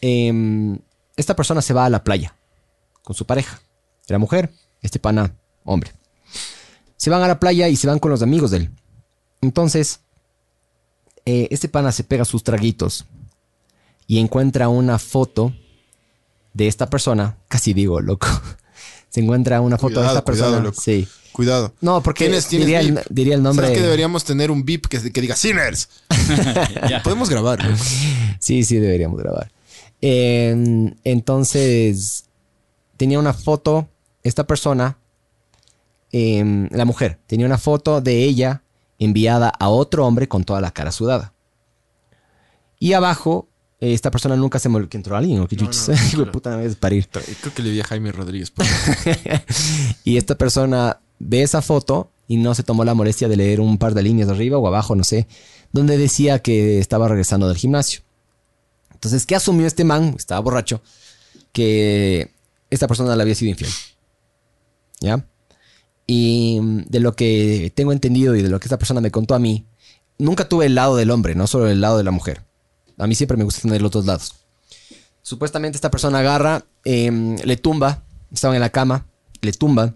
em, esta persona se va a la playa con su pareja. Era mujer, este pana, hombre. Se van a la playa y se van con los amigos de él. Entonces, eh, este pana se pega sus traguitos y encuentra una foto de esta persona. Casi digo, loco. Se encuentra una foto de Cuidado, esta persona. cuidado, loco. Sí. Cuidado. No, porque ¿Tienes- tienes diría, el, bip? diría el nombre. ¿Sabes que deberíamos tener un beep que, que diga Sinners? Ya. Podemos grabar. loco. Sí, sí, deberíamos grabar. Eh, entonces, tenía una foto, esta persona, eh, la mujer, tenía una foto de ella enviada a otro hombre con toda la cara sudada. Y abajo, eh, esta persona nunca se molestó. que entró alguien o qué chuchis? Hijo de puta, me voy a desparir. Creo que le vi a Jaime Rodríguez. por- y esta persona ve esa foto y no se tomó la molestia de leer un par de líneas arriba o abajo, no sé, donde decía que estaba regresando del gimnasio. Entonces, ¿qué asumió este man? Estaba borracho. Que esta persona le había sido infiel. ¿Ya? Y de lo que tengo entendido y de lo que esta persona me contó a mí, nunca tuve el lado del hombre, no solo el lado de la mujer. A mí siempre me gusta tener los dos lados. Supuestamente esta persona agarra, em, le tumba, estaba en la cama, le tumba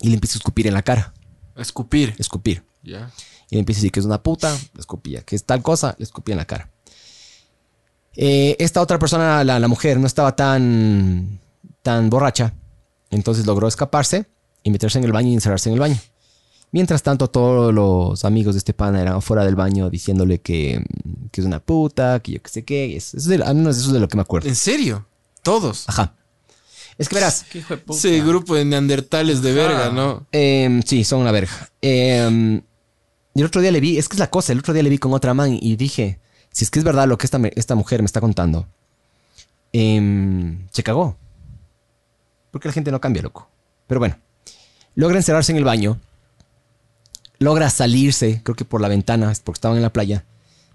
y le empieza a escupir en la cara. Escupir. Escupir. Ya. Y le empieza a decir que es una puta, le escupía. Que es tal cosa, le escupía en la cara. Eh, esta otra persona, la, la mujer, no estaba tan, tan borracha. Entonces logró escaparse y meterse en el baño y encerrarse en el baño. Mientras tanto, todos los amigos de este pana eran fuera del baño diciéndole que, que es una puta, que yo qué sé qué. y Eso, eso es de, al menos eso es de lo que me acuerdo. ¿En serio? Todos. Ajá. Es que verás, ¿Qué hijo de puta? Grupo de neandertales de verga, ¿no? Em, sí, son una verga. Em, y el otro día le vi, es que es la cosa, el otro día le vi con otra man y dije, si es que es verdad lo que esta mujer me está contando, em, se cagó. Porque la gente no cambia, loco. Pero bueno, logra encerrarse en el baño, logra salirse, creo que por la ventana, porque estaban en la playa,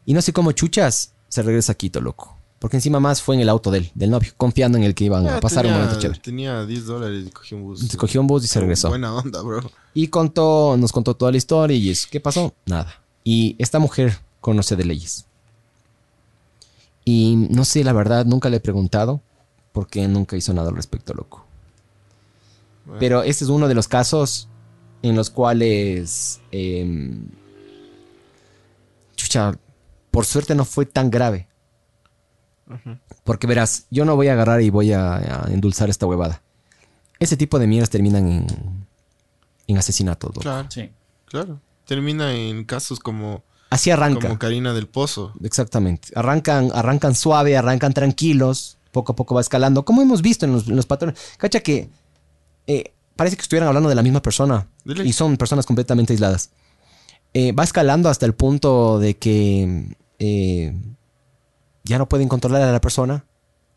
y no sé cómo chuchas se regresa a Quito, loco. Porque encima más fue en el auto del, del novio, confiando en el que iban a Ya pasar un tenía- momento chévere. Tenía 10 dólares y cogió un bus. Se cogió un bus y se regresó. Buena onda, bro. Y contó, nos contó toda la historia y eso. ¿Qué pasó? Nada. Y esta mujer conoce de leyes. Y no sé, la verdad, nunca le he preguntado porque nunca hizo nada al respecto, loco. Bueno. Pero este es uno de los casos en los cuales... em, chucha, por suerte no fue tan grave. Porque verás, yo no voy a agarrar y voy a, a endulzar esta huevada. Ese tipo de mierdas terminan en, en asesinatos, loco. Claro, Sí. claro. Termina en casos como, Así arranca. como Karina del Pozo. Exactamente. Arrancan, arrancan suave, arrancan tranquilos, poco a poco va escalando, como hemos visto en los, en los patrones. Cacha que eh, parece que estuvieran hablando de la misma persona y son personas completamente aisladas. Eh, va escalando hasta el punto de que eh, ya no pueden controlar a la persona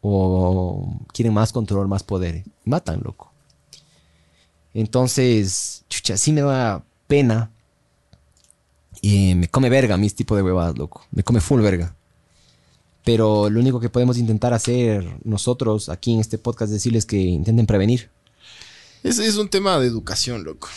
o quieren más control, más poder. Matan, loco. Entonces, chucha, sí me da pena. Y me come verga mí este tipo de huevadas, loco. Me come full verga. Pero lo único que podemos intentar hacer nosotros aquí en este podcast es decirles que intenten prevenir. Ese es un tema de educación, loco.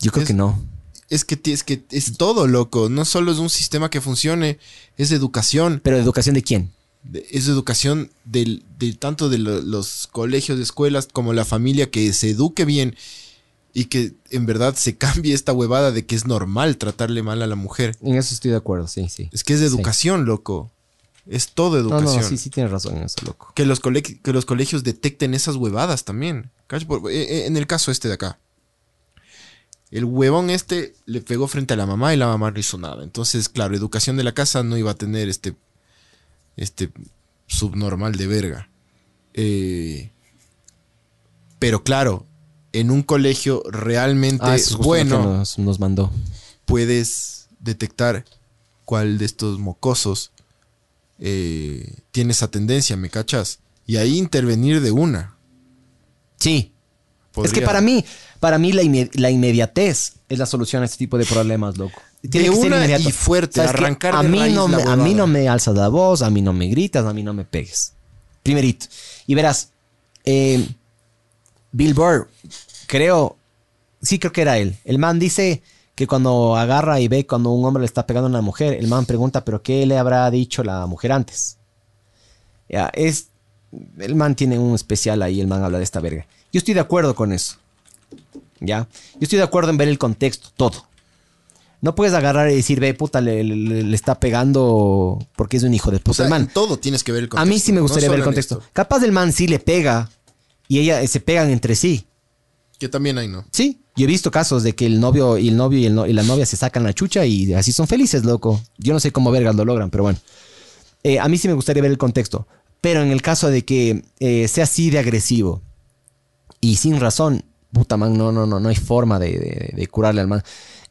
Yo creo Es- que no. Es que, es que es todo, loco. No solo es un sistema que funcione, es educación. Pero educación de quién? de- es educación del, de tanto de lo- los colegios, escuelas, como la familia, que se eduque bien y que en verdad se cambie esta huevada de que es normal tratarle mal a la mujer. En eso estoy de acuerdo, sí, sí. Es que es de educación, loco. Es todo No, educación. no, sí, sí tienes razón en eso, loco. Que, los que los colegios detecten esas huevadas también. Eh, eh, En el caso este de acá. El huevón este le pegó frente a la mamá y la mamá no hizo nada. Entonces, claro, educación de la casa no iba a tener este, este subnormal de verga. Eh, pero claro, en un colegio realmente Ah, es bueno nos mandó. puedes detectar cuál de estos mocosos eh, tiene esa tendencia, ¿me cachas? Y ahí intervenir de una. Sí. Es que para mí, para mí la, inme- la inmediatez es la solución a este tipo de problemas, loco. De una y fuerte, arrancar a de mí raíz no me, A mí no me alzas la voz, a mí no me gritas, a mí no me pegues. Primerito. Y verás, eh, Bill Burr, creo, sí creo que era él. El man dice que cuando agarra y ve cuando un hombre le está pegando a una mujer, el man pregunta, pero ¿qué le habrá dicho la mujer antes? Ya, es, el man tiene un especial ahí, el man habla de esta verga. Yo estoy de acuerdo con eso. ¿Ya? Yo estoy de acuerdo en ver el contexto, todo. No puedes agarrar y decir, ve, puta, le, le- le está pegando porque es un hijo de O puta. sea, el man, en todo tienes que ver el a contexto. mí sí me no gustaría ver el contexto. Capaz del man sí le pega y ella eh, se pegan entre sí. Que también hay, ¿no? Sí, yo he visto casos de que el novio y el novio y, el no- y la novia se sacan la chucha y así son felices, loco. Yo no sé cómo vergas lo logran, pero bueno. Eh, a mí sí me gustaría ver el contexto. Pero en el caso de que eh, sea así de agresivo y sin razón, puta man, no, no, no, no hay forma de, de- de curarle al man.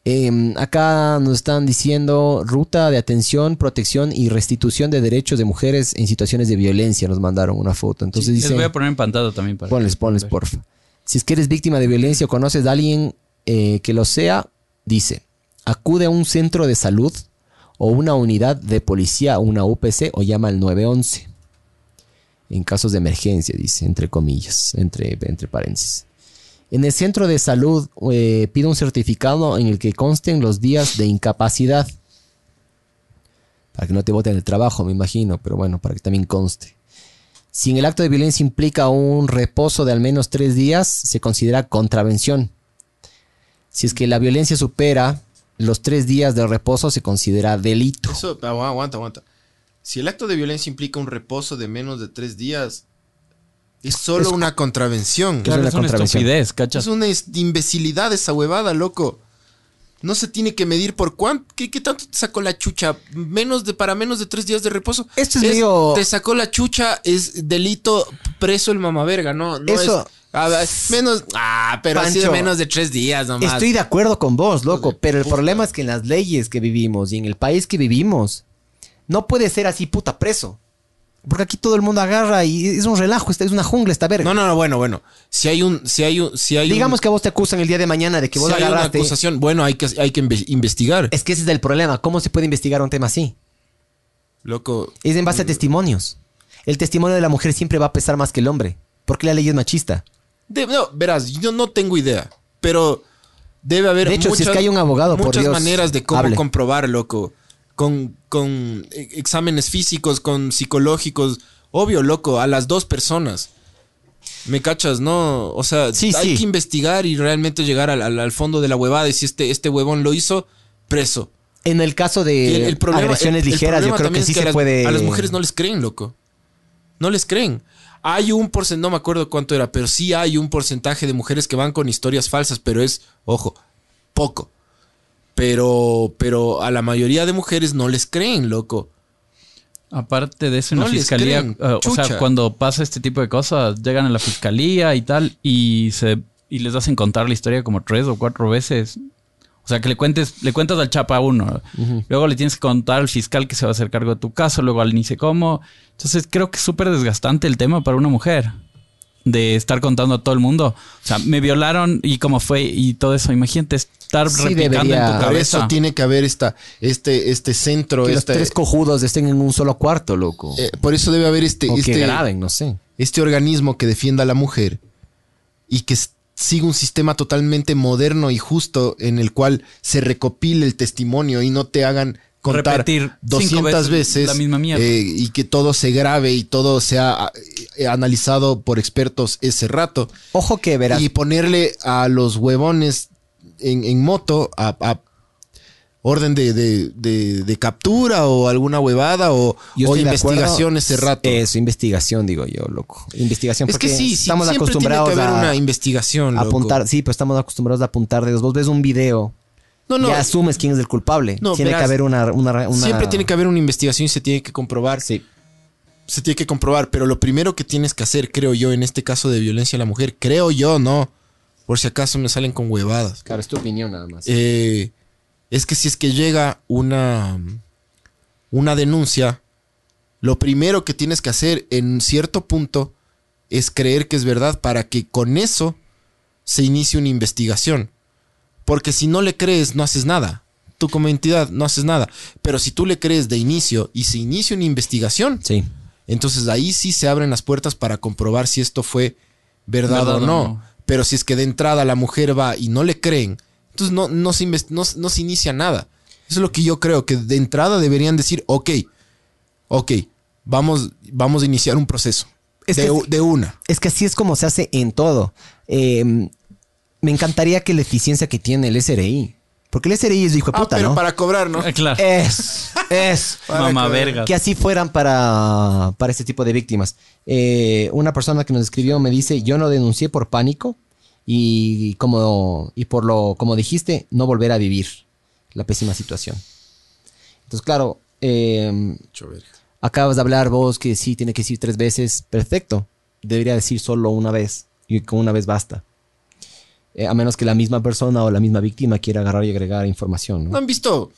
Eh, acá nos están diciendo ruta de atención, protección y restitución de derechos de mujeres en situaciones de violencia. Nos mandaron una foto. Entonces Sí, dice. Les voy a poner en pantalla también para Ponles, ponles, ver. porfa. Si es que eres víctima de violencia o conoces a alguien eh, que lo sea, dice, acude a un centro de salud o una unidad de policía, una UPC o llama al 911. En casos de emergencia, dice, entre comillas, entre, entre paréntesis. En el centro de salud eh, pide un certificado en el que consten los días de incapacidad. Para que no te voten el trabajo, me imagino, pero bueno, para que también conste. Si en el acto de violencia implica un reposo de al menos tres días, se considera contravención. Si es que la violencia supera los tres días de reposo, se considera delito. Eso, agu- aguanta, aguanta. Si el acto de violencia implica un reposo de menos de tres días, es solo Es- una contravención. Claro, una es una contravención. estupidez, ¿cachas? Es una es- imbecilidad esa huevada, loco. No se tiene que medir por cuánto. ¿Qué, qué tanto te sacó la chucha? Menos de, para menos de tres días de reposo. Esto es medio- Te sacó la chucha, es delito preso el mamaverga, ¿no? no Eso- es- a ver, menos. Ah, pero así de Pancho, menos de tres días nomás. Estoy de acuerdo con vos, loco, pero el puta. problema es que en las leyes que vivimos y en el país que vivimos, no puede ser así puta preso. Porque aquí todo el mundo agarra y es un relajo, es una jungla esta verga. No, no, no, bueno, bueno. Si hay un. Si hay un. Si hay un- Digamos que a vos te acusan el día de mañana de que vos si hay una agarraste. acusación, bueno, hay que, hay que inve- investigar. Es que ese es el problema. ¿Cómo se puede investigar un tema así? Loco. Es en base a testimonios. El testimonio de la mujer siempre va a pesar más que el hombre. Porque la ley es machista. de- no, verás, yo no tengo idea. Pero debe haber. De hecho, si es que hay un abogado, por muchas Dios, maneras de cómo hable. comprobar, loco. Con, con e- exámenes físicos, con psicológicos. Obvio, loco, a las dos personas. ¿Me cachas? No, o sea, Sí, hay sí. que investigar y realmente llegar al, al- al fondo de la huevada. Y si este, este huevón lo hizo, preso. En el caso de El- el problema- agresiones el- ligeras, yo creo que sí es que se a las, puede. A las mujeres no les creen, loco. No les creen. Hay un porcentaje, no me acuerdo cuánto era, pero sí hay un porcentaje de mujeres que van con historias falsas, pero es, ojo, poco. Pero, pero a la mayoría de mujeres no les creen, loco. Aparte de eso, en No la fiscalía, eh, o sea, cuando pasa este tipo de cosas, llegan a la fiscalía y tal, y se y les hacen contar la historia como tres o cuatro veces. O sea, que le cuentes, le cuentas al chapa a uno, luego le tienes que contar al fiscal que se va a hacer cargo de tu caso, luego al ni sé cómo. Entonces creo que es súper desgastante el tema para una mujer de estar contando a todo el mundo. O sea, me violaron y cómo fue y todo eso. Imagínate estar Sí replicando debería- en tu Por eso tiene que haber esta, este, este centro, que los tres cojudos estén en un solo cuarto, loco. eh, por eso debe haber este, o que este, graben, no sé. este organismo que defienda a la mujer y que, siga un sistema totalmente moderno y justo en el cual se recopile el testimonio y no te hagan contar Repetir cinco 200 veces veces, la misma mierda. eh, y que todo se grabe y todo sea eh, analizado por expertos ese rato Ojo que verás. y ponerle a los huevones en, en moto a, a orden de, de- de- de captura o alguna huevada o, o investigación ese rato. Eso, investigación, digo yo, loco. Investigación. es que porque sí, sí, estamos siempre acostumbrados tiene que haber a una investigación. apuntar. Sí, pues estamos acostumbrados a apuntar dedos. Vos ves un video, No, no. ya asumes quién es el culpable. No, tiene que verás, haber una, una, una- Siempre tiene que haber una investigación y se tiene que comprobar. Sí. Se tiene que comprobar. Pero lo primero que tienes que hacer, creo yo, en este caso de violencia a la mujer, creo yo, no. Por si acaso me salen con huevadas. Claro, es tu opinión nada más. eh, es que si es que llega una, una denuncia, lo primero que tienes que hacer en cierto punto es creer que es verdad para que con eso se inicie una investigación. Porque si no le crees, no haces nada. Tú como entidad no haces nada. Pero si tú le crees de inicio y se inicia una investigación, sí. entonces ahí sí se abren las puertas para comprobar si esto fue verdad, Verdad o no. Pero si es que de entrada la mujer va y no le creen, entonces no, no, se, inves- no, no se inicia nada. Eso es lo que yo creo, que de entrada deberían decir, ok, ok, vamos, vamos a iniciar un proceso. Es de, que- de una. Es que así es como se hace en todo. Eh, me encantaría que la eficiencia que tiene el SRI. Porque el SRI es hijo de Ah, puta, pero ¿no? para cobrar, ¿no? Ah, claro. Es, es. Mamá verga. que así fueran para, para este tipo de víctimas. Eh, una persona que nos escribió me dice, yo no denuncié por pánico y como, y por lo, como dijiste, no volver a vivir la pésima situación. Entonces, claro, eh, acabas de hablar vos que sí, tiene que decir tres veces, perfecto. Debería decir solo una vez y con una vez basta. Eh, a menos que la misma persona o la misma víctima quiera agarrar y agregar información. ¿No ¿no? han visto?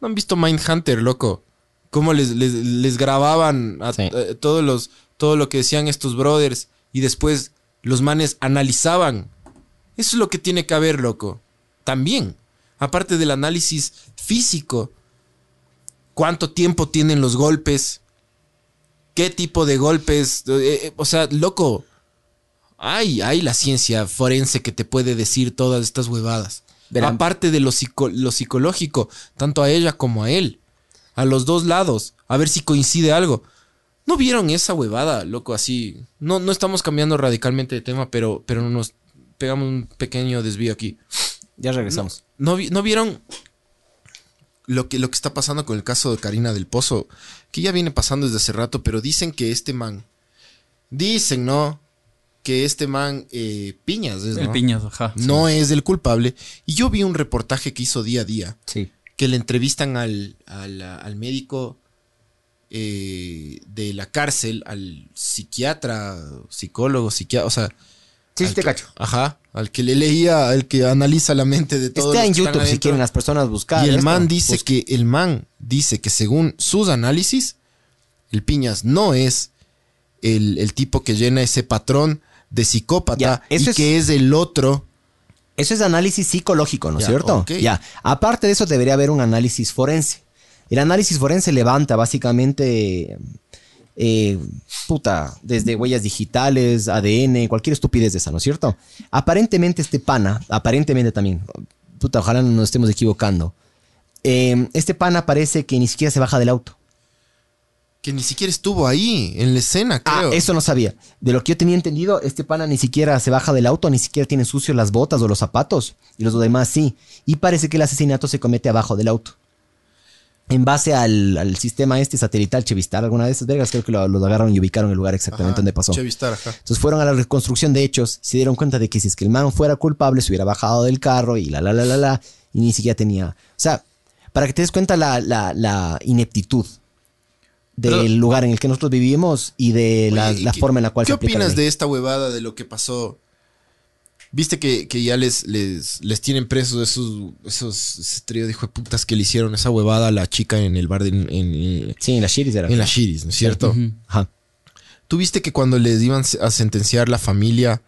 ¿No han visto Mindhunter, loco? Cómo les, les, les grababan a, Sí. eh, todos los, todo lo que decían estos brothers y después los manes analizaban. Eso es lo que tiene que haber, loco. También. Aparte del análisis físico. ¿Cuánto tiempo tienen los golpes? ¿Qué tipo de golpes? Eh, eh, o sea, loco. Hay, hay la ciencia forense que te puede decir todas estas huevadas. Aparte de lo, psico- lo psicológico, tanto a ella como a él. A los dos lados. A ver si coincide algo. ¿No vieron esa huevada, loco? Así. No, no estamos cambiando radicalmente de tema, pero, pero nos pegamos un pequeño desvío aquí. Ya regresamos. ¿No, vi- no vieron lo que, lo que está pasando con el caso de Karina del Pozo? Que ya viene pasando desde hace rato, pero dicen que este man. Dicen, ¿no? Que este man, eh, Piñas, es, El ¿no? piñas, ajá. no es el culpable. Y yo vi un reportaje que hizo día a día, Sí. que le entrevistan al, al, al médico eh, de la cárcel, al psiquiatra, psicólogo, psiquiatra, o sea... Sí, sí te que- cacho. Ajá, al que le leía, al que analiza la mente de todos. Está los en que están YouTube si quieren las personas buscar. Y el esto. man dice Busca. que el man dice que según sus análisis, el Piñas no es el, el tipo que llena ese patrón de psicópata Ya, y eso es- que es el otro. Eso es análisis psicológico, ¿no es cierto? ok. Ya. Aparte de eso, debería haber un análisis forense. El análisis forense levanta básicamente. eh, puta, desde huellas digitales, ADN, cualquier estupidez de esa, ¿no es cierto? Aparentemente este pana, aparentemente también, puta, ojalá no nos estemos equivocando. eh, este pana parece que ni siquiera se baja del auto. Que ni siquiera estuvo ahí, en la escena, Ah, creo. eso no sabía. De lo que yo tenía entendido, este pana ni siquiera se baja del auto, ni siquiera tiene sucios las botas o los zapatos. Y los demás sí. Y parece que el asesinato se comete abajo del auto. En base al, al sistema este satelital Chevistar, alguna de esas vergas, creo que lo, los agarraron y ubicaron el lugar exactamente Ajá, donde pasó. Chevistar, ajá. Entonces fueron a la reconstrucción de hechos, se dieron cuenta de que si es que el man fuera culpable, se hubiera bajado del carro y la la la la la, y ni siquiera tenía. O sea, para que te des cuenta la, la, la ineptitud del Pero- lugar en el que nosotros vivimos y de la, Oye, la ¿qué- forma en la cual ¿Qué se aplica la opinas de esta huevada de lo que pasó? Viste que, que ya les, les, les tienen presos esos, esos ese trío de hijo de putas que le hicieron esa huevada a la chica en el bar de, en, en, Sí, en la Shiris era. en la Shiris, ¿no es cierto? Ajá. ¿Tú viste que cuando les iban a sentenciar la familia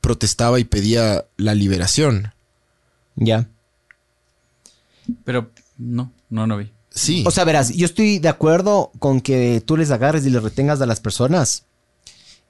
protestaba y pedía la liberación? Ya. Pero no, no, no vi. Sí. O sea, verás, yo estoy de acuerdo con que tú les agarres y les retengas a las personas.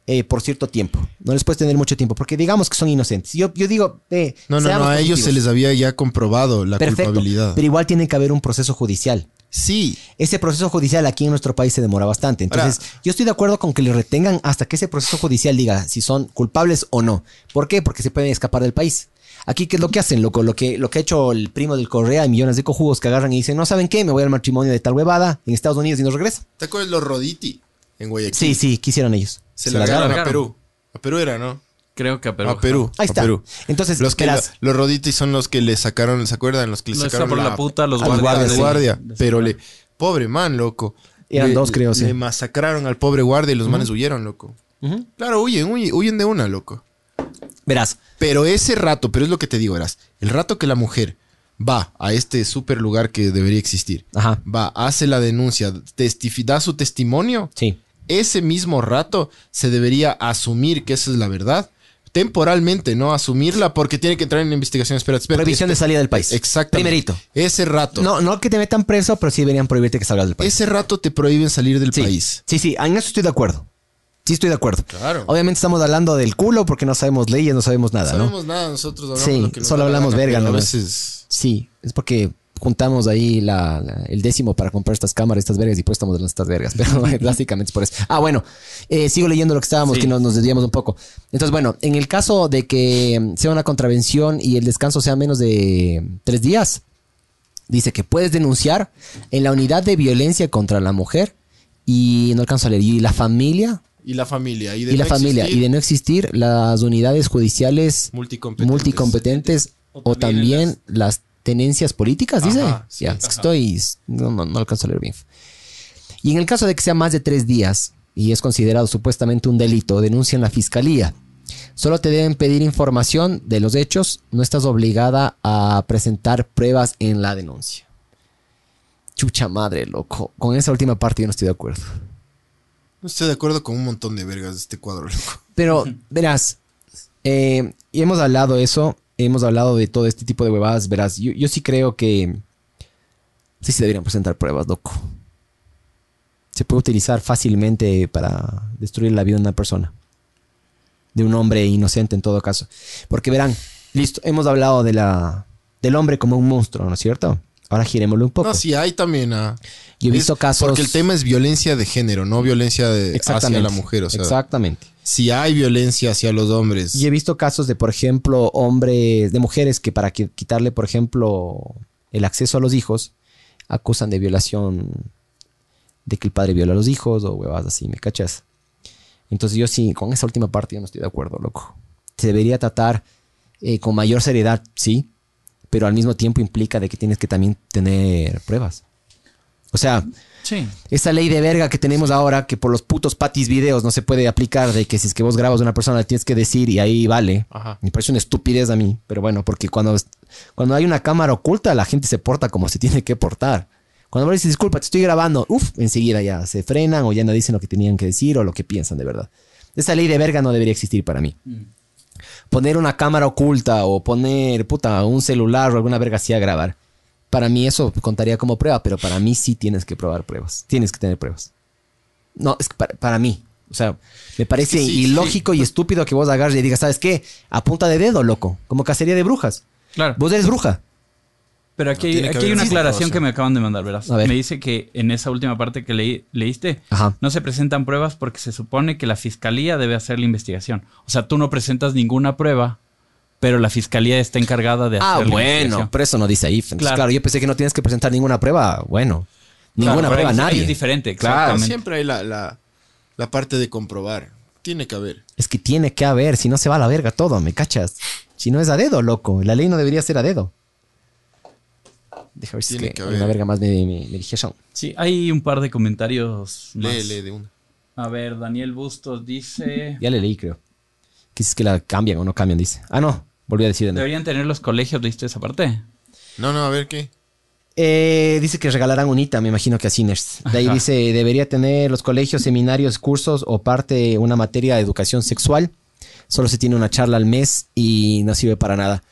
eh, por cierto tiempo. No les puedes tener mucho tiempo, porque digamos que son inocentes. Yo, yo digo, eh, No, no, no, a ellos se les había ya comprobado la Perfecto, culpabilidad. pero igual tiene que haber un proceso judicial. Sí, Ese proceso judicial aquí en nuestro país se demora bastante. Entonces, yo estoy de acuerdo con que le retengan hasta que ese proceso judicial diga si son culpables o no. ¿Por qué? Porque se pueden escapar del país. Aquí, ¿qué es lo que hacen, loco? Lo que, lo que ha hecho el primo del Correa y millones de cojugos que agarran y dicen, no saben qué, me voy al matrimonio de tal huevada en Estados Unidos y no regreso. ¿te acuerdas los Roditi en Guayaquil? Sí, sí, quisieron ellos. Se, Se la agarraron a. Perú. A Perú era, ¿no? Creo que a Perú. a Perú. Ahí a está. Perú. Entonces, Los que verás, los Roditi son los que le sacaron, ¿se acuerdan? Los que le sacaron por la puta, los guardias. guardias, de- guardia. de- pero le, pobre man, loco. Eran Le- dos, creo, sí. Le masacraron al pobre guardia y los manes huyeron, loco. Claro, huyen, huyen, huyen de una, loco. Verás, Pero ese rato, pero es lo que te digo, verás. El rato que la mujer va a este super lugar que debería existir, ajá, va, hace la denuncia, da su testimonio, sí. ese mismo rato se debería asumir que esa es la verdad. Temporalmente, ¿no? Asumirla porque tiene que entrar en investigación. Espera, espera. Prohibición de salida del país. Exactamente. Primerito. Ese rato. No, no que te metan preso, pero sí deberían prohibirte que salgas del país. Ese rato te prohíben salir del Sí. país. Sí, sí, en eso estoy de acuerdo. Sí, estoy de acuerdo. Claro. Obviamente estamos hablando del culo porque no sabemos leyes, no sabemos nada, No ¿no? sabemos nada, nosotros hablamos Sí, lo que nos solo hablamos verga pero A veces. Sí, es porque juntamos ahí la- la- el décimo para comprar estas cámaras, estas vergas y pues estamos de estas vergas. Pero básicamente es por eso. Ah, bueno, eh, sigo leyendo lo que estábamos, Sí. que nos, nos desviamos un poco. Entonces, bueno, en el caso de que sea una contravención y el descanso sea menos de tres días, dice que puedes denunciar en la unidad de violencia contra la mujer y no alcanzo a leer, y la familia Y la familia. Y, de y la no familia. existir, Y de no existir las unidades judiciales multicompetentes. multicompetentes o, O también, las tenencias políticas, dice. Ajá, sí, ya, es que ajá. estoy. No, no, no alcanzo a leer bien. Y en el caso de que sea más de tres días y es considerado supuestamente un delito, denuncia en la fiscalía. Solo te deben pedir información de los hechos, no estás obligada a presentar pruebas en la denuncia. Chucha madre, loco. Con esa última parte yo no estoy de acuerdo. No estoy de acuerdo con un montón de vergas de este cuadro, loco. Pero, verás, eh, y hemos hablado eso, hemos hablado de todo este tipo de huevadas, verás, yo, yo sí creo que sí se deberían presentar pruebas, loco. Se puede utilizar fácilmente para destruir la vida de una persona. De un hombre inocente en todo caso. Porque verán, listo, hemos hablado de la, del hombre como un monstruo, ¿no es cierto? Ahora girémoslo un poco. No, sí, hay también. ah, Yo he visto es- casos... Porque el tema es violencia de género, no violencia de, hacia la mujer. O sea, exactamente. si hay violencia hacia los hombres. Y he visto casos de, por ejemplo, hombres, de mujeres que para qui- quitarle, por ejemplo, el acceso a los hijos, acusan de violación, de que el padre viola a los hijos o huevadas así, ¿me cachas? Entonces yo sí, con esa última parte yo no estoy de acuerdo, loco. Se debería tratar eh, con mayor seriedad, sí, pero al mismo tiempo implica de que tienes que también tener pruebas. O sea, Sí. esa ley de verga que tenemos ahora, que por los putos patis videos no se puede aplicar, de que si es que vos grabas a una persona le tienes que decir y ahí vale. Ajá. Me parece una estupidez a mí, pero bueno, porque cuando, cuando hay una cámara oculta, la gente se porta como se tiene que portar. Cuando vos dices, disculpa, te estoy grabando, uff, enseguida ya se frenan o ya no dicen lo que tenían que decir o lo que piensan de verdad. Esa ley de verga no debería existir para mí. Poner una cámara oculta o poner, puta, un celular o alguna verga así a grabar. Para mí eso contaría como prueba, pero para mí sí tienes que probar pruebas. Tienes que tener pruebas. No, es que para, para mí. O sea, me parece sí, ilógico y estúpido que vos agarres y digas, ¿sabes qué? A punta de dedo, loco. Como cacería de brujas. Claro. Vos eres bruja. Pero aquí, No, hay una aclaración que me acaban de mandar, verás. Ver. Me dice que en esa última parte que leí- leíste, Ajá. no se presentan pruebas porque se supone que la fiscalía debe hacer la investigación. O sea, tú no presentas ninguna prueba, pero la fiscalía está encargada de hacer Ah, la bueno, investigación. pero eso no dice ahí. Claro. Claro. yo pensé que no tienes que presentar ninguna prueba. Bueno, Claro, ninguna pero prueba nadie. Es diferente, Claro, siempre hay la, la, la parte de comprobar. Tiene que haber. Es que tiene que haber, si no se va a la verga todo, ¿me cachas? Si no es a dedo, loco. La ley no debería ser a dedo. Deja ver si es Tiene que, una verga más me, me, me dijeron. Sí, hay un par de comentarios más. Lee, lee de una. A ver, Daniel Bustos dice... Ya le leí, creo. Que si es que la cambian o no cambian, dice. Ah, no. Volví a decir. de nuevo. Deberían tener los colegios, ¿viste esa parte? No, no, a ver qué. Eh, dice que regalarán unita, me imagino que a Sinners. De ahí Ajá. dice, debería tener los colegios, seminarios, cursos o parte una materia de educación sexual. Solo se tiene una charla al mes y no sirve para nada.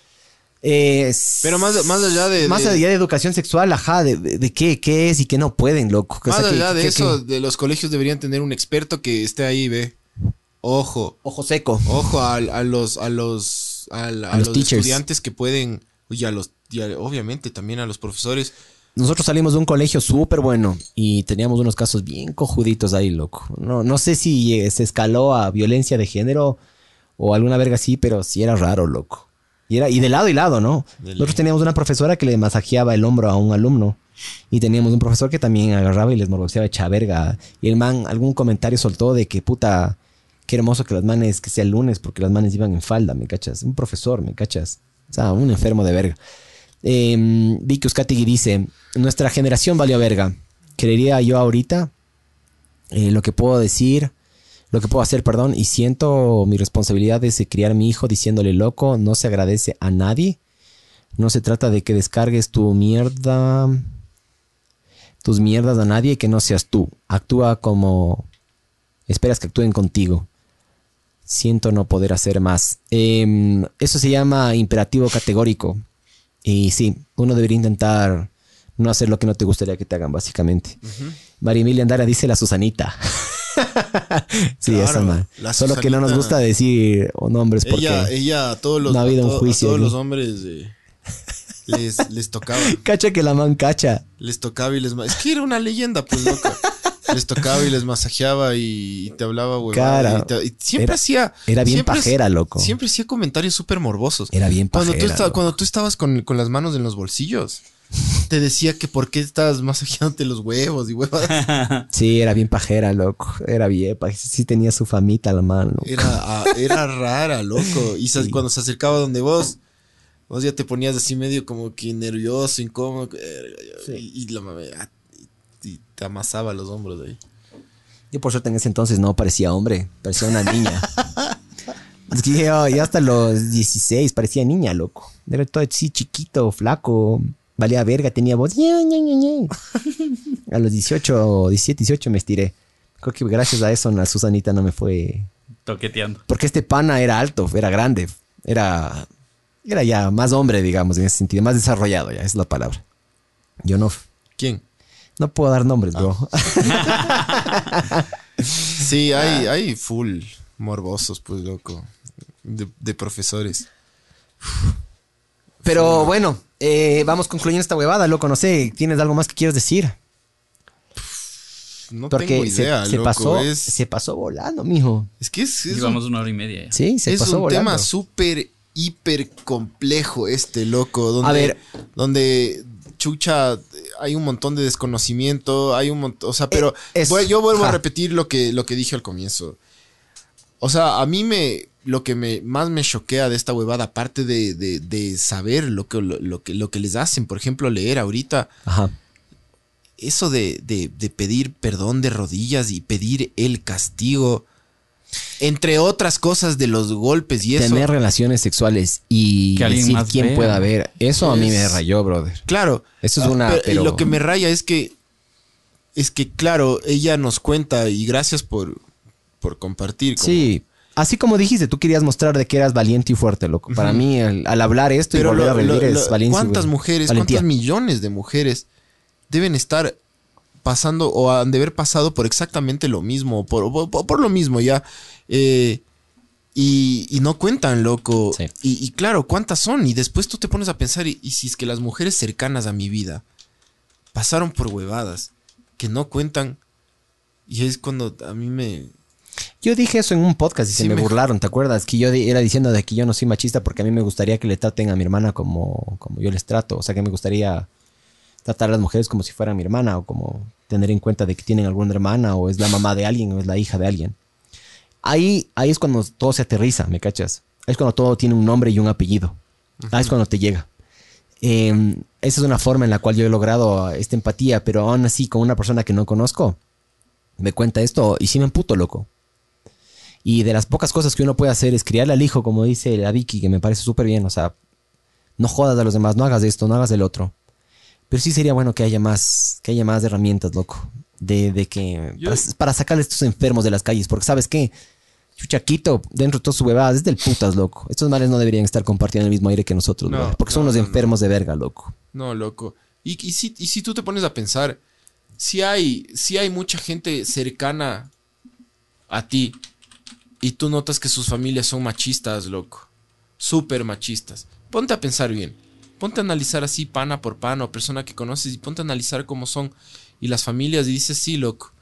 Eh, Pero más, más allá de. Más allá de educación sexual, ajá, de, de- de qué, qué es y qué no pueden, loco. O Más sea, ¿qué- allá de eso, de los colegios deberían tener un experto que esté ahí, ve. Ojo, Ojo seco. ojo a, a los a los a, los estudiantes que pueden y a los y obviamente también a los profesores. Nosotros salimos de un colegio súper bueno y teníamos unos casos bien cojuditos ahí, loco. No, no sé si eh, se escaló a violencia de género o alguna verga así, pero sí era raro, loco. Y, era, y de lado y lado, ¿no? Nosotros teníamos una profesora que le masajeaba el hombro a un alumno. Y teníamos un profesor que también agarraba y les morboseaba hecha verga. Y el man algún comentario soltó de que puta, qué hermoso que las manes, que sea el lunes, porque las manes iban en falda, ¿me cachas? Un profesor, ¿me cachas? O sea, un enfermo de verga. Eh, Vicky Euskategui dice, nuestra generación valió verga. Creería yo ahorita eh, lo que puedo decir, lo que puedo hacer, perdón, y siento mi responsabilidad de criar a mi hijo diciéndole loco, no se agradece a nadie. No se trata de que descargues tu mierda, tus mierdas a nadie que no seas tú. Actúa como esperas que actúen contigo. Siento no poder hacer más. Em, eso se llama imperativo categórico. Y sí, uno debería intentar no hacer lo que no te gustaría que te hagan, básicamente. María Emilia Andara dice la Susanita. sí, Claro, esa man. Solo que no nos gusta decir nombres porque Ella, ella a todos los, no ha habido un a juicio todos los hombres eh, les, les tocaba. cacha que la man cacha. Les tocaba y les... Es que era una leyenda, pues, loco. Les tocaba y les masajeaba y, y te hablaba, güey. Cara, y, te- y siempre era- hacía... era bien siempre- pajera, loco. Siempre hacía comentarios súper morbosos. Era bien Cuando tú, pajera, esta- loco. cuando tú estabas con, con las manos en los bolsillos, te decía que por qué estás masajeándote los huevos y huevas. Sí, era bien pajera, loco. Era bien, pa- sí tenía su famita la mano. Era, era rara, loco. Y cuando se acercaba donde vos, vos ya te ponías así medio como que nervioso, incómodo. Y, y la ah, y- y te amasaba los hombros ahí. Yo por suerte en ese entonces no parecía hombre, parecía una niña. es que yo, yo hasta los 16 parecía niña, loco. Era todo así chiquito, flaco, valía verga, tenía voz. ña, ña, ña, ña. A los 18, 17, 18 me estiré. Creo que gracias a eso la Susanita no me fue... Toqueteando. Porque este pana era alto, era grande, era, era ya más hombre, digamos, en ese sentido, más desarrollado, ya es la palabra. Yo no, ¿Quién? no puedo dar nombres, bro. Sí, hay, hay full morbosos, pues, loco. De, de profesores. Pero bueno, eh, vamos concluyendo esta huevada, loco. No sé, ¿tienes algo más que quieras decir? No Porque tengo idea, se, se loco. pasó, es, se pasó volando, mijo. es que es, es Llevamos un, una hora y media. ya. Sí, se es pasó un volando. tema súper, hiper complejo este, loco. Donde, A ver. Donde, chucha, hay un montón de desconocimiento, hay un montón, o sea, pero Eh, es- voy- yo vuelvo a repetir lo que, lo que dije al comienzo. O sea, a mí me, lo que me, más me choquea de esta huevada, aparte de, de, de saber lo que, lo, lo que, lo que les hacen, por ejemplo, leer ahorita, Ajá. eso de, de- de pedir perdón de rodillas y pedir el castigo, entre otras cosas de los golpes y eso. Tener relaciones sexuales y Que decir más quién vea. pueda ver. Eso a mí me rayó, brother. Claro. Eso es Ah, una, pero- Lo que me raya es que. Es que, claro, ella nos cuenta y gracias por, por compartir. como- Sí. Así como dijiste, tú querías mostrar de que eras valiente y fuerte, loco. Para mí, al, al hablar esto y Pero volver lo- a es. ¿cuántas güey. mujeres, Valentía. cuántas millones de mujeres deben estar pasando o han de haber pasado por exactamente lo mismo, por, por, por lo mismo ya? Eh, y, y no cuentan, loco. Sí. Y, y claro, ¿cuántas son? Y después tú te pones a pensar, y, y si es que las mujeres cercanas a mi vida pasaron por huevadas que no cuentan, y es cuando a mí me... Yo dije eso en un podcast y se me, me- burlaron, ¿te acuerdas? Que yo era diciendo de que yo no soy machista porque a mí me gustaría que le traten a mi hermana como, como yo les trato. O sea, que me gustaría tratar a las mujeres como si fueran mi hermana o como tener en cuenta de que tienen alguna hermana o es la mamá de alguien o es la hija de alguien. Ahí, ahí es cuando todo se aterriza, ¿me cachas? Es cuando todo tiene un nombre y un apellido. Ahí es cuando te llega. Eh, esa es una forma en la cual yo he logrado esta empatía, pero aún así con una persona que no conozco, me cuenta esto y sí me emputo, loco. Y de las pocas cosas que uno puede hacer es criarle al hijo, como dice la Vicky, que me parece súper bien. O sea, no jodas a los demás, no hagas esto, no hagas el otro. Pero sí sería bueno que haya más, que haya más herramientas, loco. De, de que. Yo- Para, para a estos enfermos de las calles. Porque, ¿sabes qué? Chuchaquito, dentro de todas sus huevadas, es del putas, loco. Estos males no deberían estar compartiendo el mismo aire que nosotros, No, Porque son no, unos no, no. enfermos de verga, loco. No, loco. Y, y, si, y si tú te pones a pensar, si hay, si hay mucha gente cercana a ti y tú notas que sus familias son machistas, loco. Súper machistas. Ponte a pensar bien. Ponte a analizar así, pana por pana, o persona que conoces, y ponte a analizar cómo son. Y las familias, y dices, sí, loco.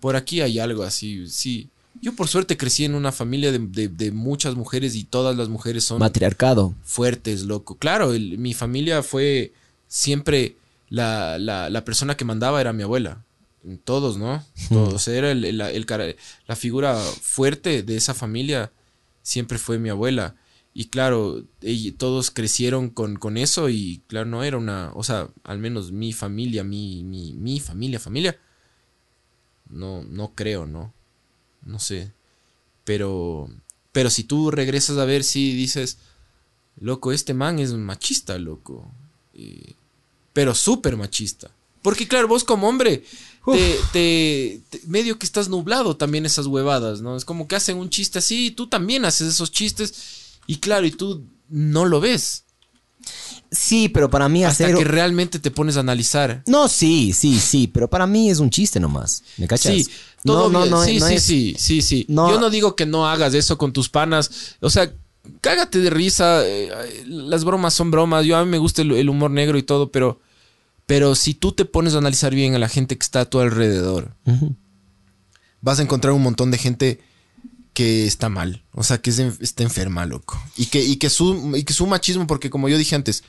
Por aquí hay algo así, sí. Yo por suerte crecí en una familia de, de- de muchas mujeres y todas las mujeres son Matriarcado. fuertes, loco. Claro, el- mi familia fue siempre la, la- la persona que mandaba era mi abuela. Todos, ¿no? Todos. O sea, era el- el- el cara- la figura fuerte de esa familia siempre fue mi abuela. Y claro, todos crecieron con, con eso y claro, no era una, o sea, al menos mi familia, mi, mi, mi familia, familia, no, no creo, ¿no? No sé. Pero, pero si tú regresas a ver si dices, loco, este man es machista, loco. Eh, pero súper machista. Porque claro, vos como hombre, te, te- te- medio que estás nublado también esas huevadas, ¿no? Es como que hacen un chiste así y tú también haces esos chistes y claro, y tú no lo ves. Sí, pero para mí Hasta hacer... que realmente te pones a analizar. No, sí, sí, sí, pero para mí es un chiste nomás. ¿Me cachas? Sí, todo no, bien. no, no, sí, no sí, es- sí, sí, sí. No. Yo no digo que no hagas eso con tus panas. O sea, cágate de risa. eh, Las bromas son bromas. Yo a mí me gusta el, el humor negro y todo, pero, pero si tú te pones a analizar bien a la gente que está a tu alrededor, vas a encontrar un montón de gente que está mal. O sea, que es está enferma, loco. Y que, y, que su, y que su machismo, porque como yo dije antes,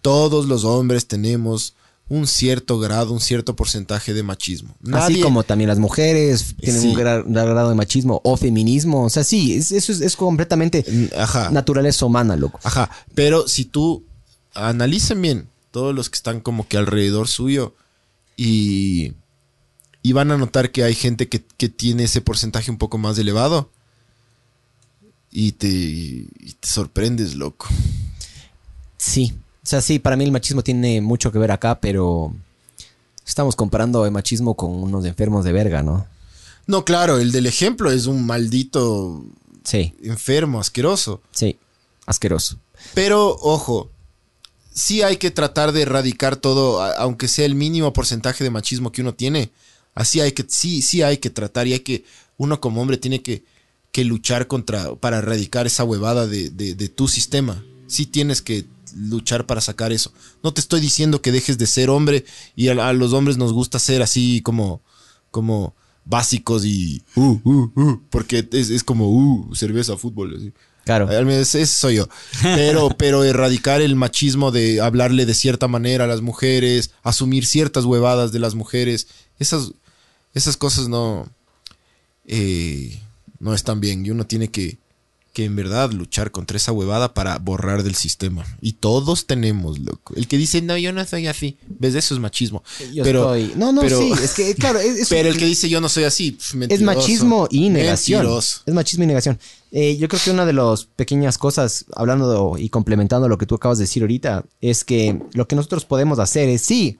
todos los hombres tenemos un cierto grado, un cierto porcentaje de machismo. Así como también las mujeres tienen Sí. un gran grado de machismo o feminismo. O sea, sí, es- eso es, es completamente Ajá. naturaleza humana, loco. Ajá, pero si tú analicen bien todos los que están como que alrededor suyo y, y van a notar que hay gente que, que tiene ese porcentaje un poco más elevado y te, y te sorprendes, loco. Sí. O sea, sí, para mí el machismo tiene mucho que ver acá, pero estamos comparando el machismo con unos enfermos de verga, ¿no? No, claro, el del ejemplo es un maldito Sí, enfermo, asqueroso. sí. Asqueroso. Pero, ojo, sí hay que tratar de erradicar todo, aunque sea el mínimo porcentaje de machismo que uno tiene. Así hay que, sí, sí hay que tratar y hay que, uno como hombre tiene que, que luchar contra, para erradicar esa huevada de, de- tu sistema. Sí tienes que luchar para sacar eso. No te estoy diciendo que dejes de ser hombre y a, a los hombres nos gusta ser así como, como básicos y, uh, uh, uh, porque es, es como, uh, cerveza, fútbol. así. Claro. Ese soy yo. Pero, pero erradicar el machismo de hablarle de cierta manera a las mujeres, asumir ciertas huevadas de las mujeres, esas, esas cosas no, eh, no están bien. Y uno tiene que, que en verdad luchar contra esa huevada para borrar del sistema. Y todos tenemos, loco. El que dice, no, yo no soy así. ¿Ves? Eso es machismo. Yo pero, estoy- No, no, pero- sí. Es que, claro, es, es- pero el que dice, yo no soy así, pf, es mentiroso. machismo y negación. Mentiroso. Es machismo y negación. Eh, yo creo que una de las pequeñas cosas, hablando y complementando lo que tú acabas de decir ahorita, es que lo que nosotros podemos hacer es, sí,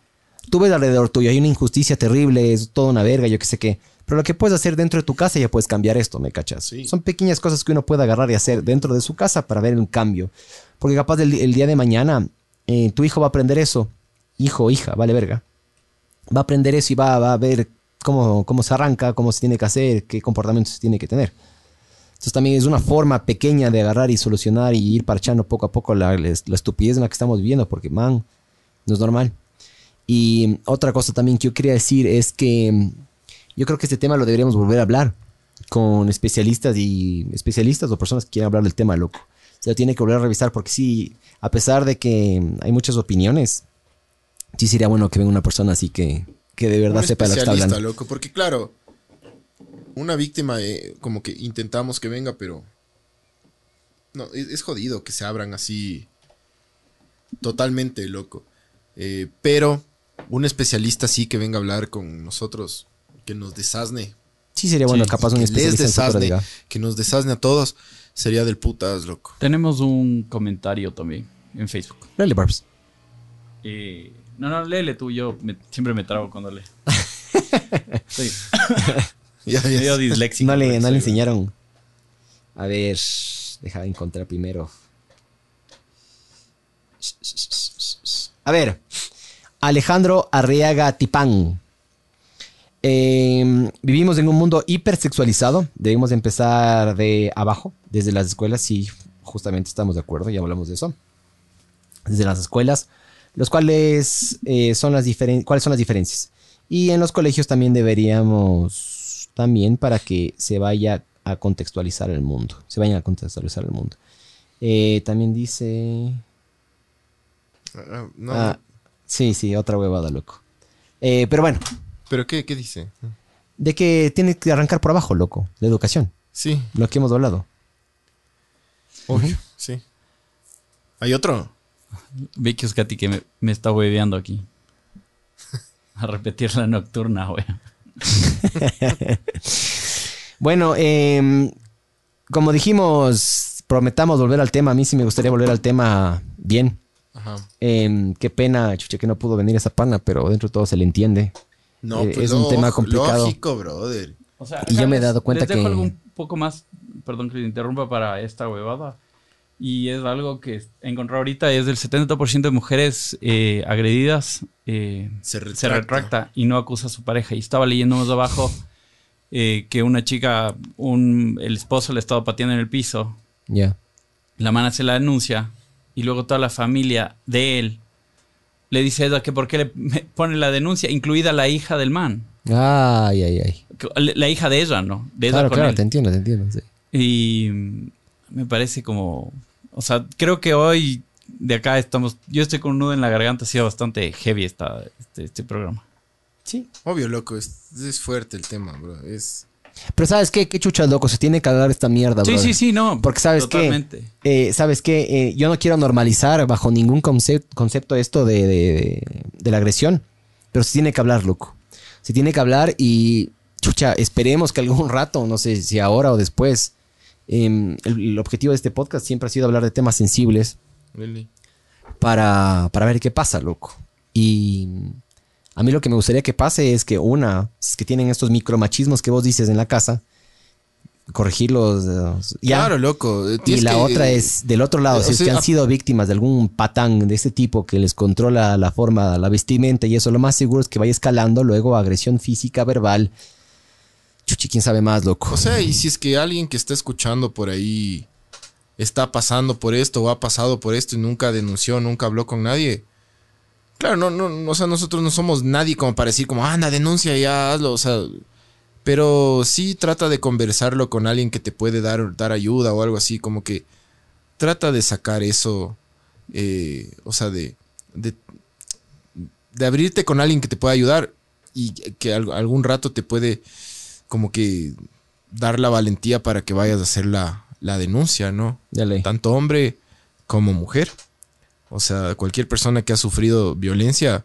tú ves alrededor tuyo, hay una injusticia terrible, es toda una verga, yo qué sé qué. Pero lo que puedes hacer dentro de tu casa ya puedes cambiar esto, ¿me cachas? Sí. Son pequeñas cosas que uno puede agarrar y hacer dentro de su casa para ver un cambio. Porque capaz el, el día de mañana eh, tu hijo va a aprender eso. Hijo o hija, vale verga. Va a aprender eso y va, va a ver cómo, cómo se arranca, cómo se tiene que hacer, qué comportamientos se tiene que tener. Entonces también es una forma pequeña de agarrar y solucionar y ir parchando poco a poco la, la estupidez en la que estamos viviendo, porque, man, no es normal. Y otra cosa también que yo quería decir es que yo creo que este tema lo deberíamos volver a hablar con especialistas y especialistas o personas que quieran hablar del tema, loco. Se lo tiene que volver a revisar porque sí, a pesar de que hay muchas opiniones, sí sería bueno que venga una persona así que, que de verdad Un sepa lo que está especialista, hablando. loco, porque claro, una víctima eh, como que intentamos que venga, pero no, es, es jodido que se abran así totalmente, loco. Eh, pero un especialista sí que venga a hablar con nosotros, que nos desasne, Sí sería bueno, Sí, capaz un que les cultura, diga. que nos desasne a todos, sería del putas, loco. Tenemos un comentario también en Facebook. Dale, Barbs. Eh, no, no, léele tú. Yo me- siempre me trago cuando leo. Soy medio disléxico. No le, no le enseñaron. A ver, deja de encontrar primero. A ver, Alejandro Arriaga Tipán. Eh, vivimos en un mundo hipersexualizado. Debemos empezar de abajo, desde las escuelas. Sí, justamente estamos de acuerdo, ya hablamos de eso. Desde las escuelas, los cuales eh, son las cuáles son las diferencias. Y en los colegios también deberíamos, también para que se vaya a contextualizar el mundo. Se vayan a contextualizar el mundo. Eh, también dice... Ah, no, Ah, sí, sí, otra huevada, loco. Eh, pero bueno, ¿Pero qué, qué dice? de que tiene que arrancar por abajo, loco, la educación, Sí, lo que hemos hablado. obvio, sí. ¿Hay otro? Vicky Oscati que me, me está hueveando aquí. A repetir la nocturna, güey. Bueno, em, como dijimos, prometamos volver al tema. A mí sí me gustaría volver al tema bien. Ajá. Em, qué pena, chucha, que no pudo venir esa pana, pero dentro de todo se le entiende. No, Eh, pues es un tema lógico, complicado. Lógico, brother. O sea, Y yo me he dado cuenta les dejo que- algo un poco más, perdón que le interrumpa para esta huevada. Y es algo que he encontrado ahorita, es del 70% de mujeres eh, agredidas eh, Se se retracta. y no acusa a su pareja. Y estaba leyendo más abajo eh, que una chica, un, el esposo le estaba pateando en el piso, Ya. la mana se la denuncia y luego toda la familia de él le dice a ella que por qué le pone la denuncia, incluida la hija del man. Ay, ay, ay. La hija de ella, ¿no? De Claro, con claro, él. te entiendo, te entiendo. sí. Y mm, me parece como. O sea, creo que hoy de acá estamos. Yo estoy con un nudo en la garganta, ha sido bastante heavy esta, este, este programa. Sí. Obvio, loco. Es, es fuerte el tema, bro. Es... Pero ¿sabes qué? Qué chucha, loco. Se tiene que hablar esta mierda, Sí, brother. sí, sí, no. Porque sabes Totalmente. que, eh, sabes que yo no quiero normalizar bajo ningún concep- concepto esto de, de- de- de la agresión, pero se tiene que hablar, loco. Se tiene que hablar y, chucha, esperemos que algún rato, no sé si ahora o después, em, el, el objetivo de este podcast siempre ha sido hablar de temas sensibles Really. para, para ver qué pasa, loco. Y a mí lo que me gustaría que pase es que una, si es que tienen estos micromachismos que vos dices en la casa, corregirlos. eh, ya. Claro, loco. eh, Y tienes la que- otra es del otro lado, eh, si es que han sido víctimas de algún patán de este tipo que les controla la forma, la vestimenta y eso, lo más seguro es que vaya escalando luego agresión física, verbal. Chuchi, quién sabe más, loco. O sea, y si es que alguien que está escuchando por ahí está pasando por esto o ha pasado por esto y nunca denunció, nunca habló con nadie. Claro, no, no, no, o sea, nosotros no somos nadie como para decir como, anda, denuncia ya, hazlo, o sea, pero sí trata de conversarlo con alguien que te puede dar, dar ayuda o algo así, como que trata de sacar eso, eh, o sea, de, de, de abrirte con alguien que te pueda ayudar y que al- algún rato te puede como que dar la valentía para que vayas a hacer la, la denuncia, ¿no? Tanto hombre como mujer. O sea, cualquier persona que ha sufrido violencia,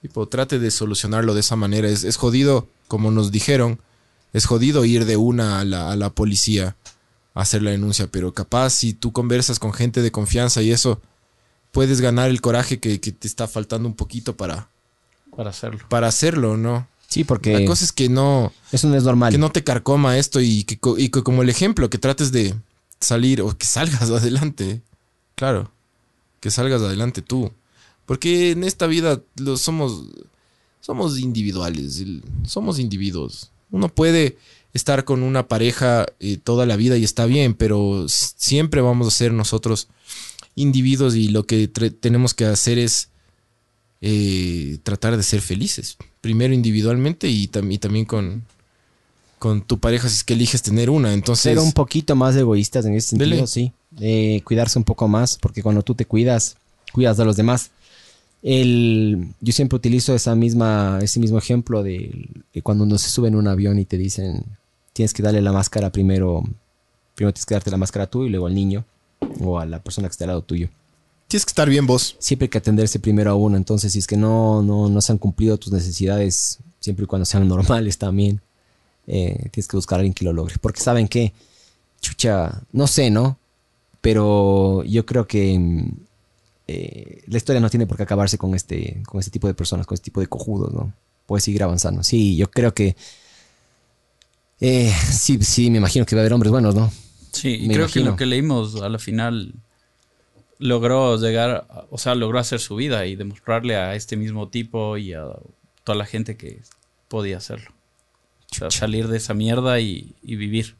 tipo, trate de solucionarlo de esa manera. Es, es jodido, como nos dijeron, es jodido ir de una a la, a la policía a hacer la denuncia, pero capaz si tú conversas con gente de confianza y eso, puedes ganar el coraje que, que te está faltando un poquito para, Para hacerlo. para hacerlo, ¿no? Sí, porque La cosa es que no, eso no es normal. que no te carcoma esto y que, co- y que como el ejemplo, que trates de salir o que salgas adelante. Claro, que salgas adelante tú. Porque en esta vida lo somos, somos individuales, somos individuos. Uno puede estar con una pareja eh, toda la vida y está bien, pero siempre vamos a ser nosotros individuos y lo que tenemos que hacer es eh, tratar de ser felices. Primero individualmente y, y también con, con tu pareja si es que eliges tener una. Entonces, Ser un poquito más egoístas en ese sentido, Dele. sí. Eh, cuidarse un poco más, porque cuando tú te cuidas, cuidas a los demás. El, yo siempre utilizo esa misma, ese mismo ejemplo de, de cuando uno se sube en un avión y te dicen, tienes que darle la máscara primero, primero tienes que darte la máscara tú y luego al niño o a la persona que está al lado tuyo. tienes que estar bien vos. Siempre hay que atenderse primero a uno, entonces si es que no, no, no se han cumplido tus necesidades, siempre y cuando sean normales también, eh, tienes que buscar a alguien que lo logre. Porque saben que, chucha, no sé, ¿no? Pero yo creo que mm, eh, la historia no tiene por qué acabarse con este, con este tipo de personas, con este tipo de cojudos, ¿no? Puede seguir avanzando. Sí, yo creo que... eh, sí, sí, me imagino que va a haber hombres buenos, ¿no? Sí, y Me creo que imagino. lo que leímos a la final logró llegar, o sea, logró hacer su vida y demostrarle a este mismo tipo y a toda la gente que podía hacerlo. Salir de esa mierda y, y vivir.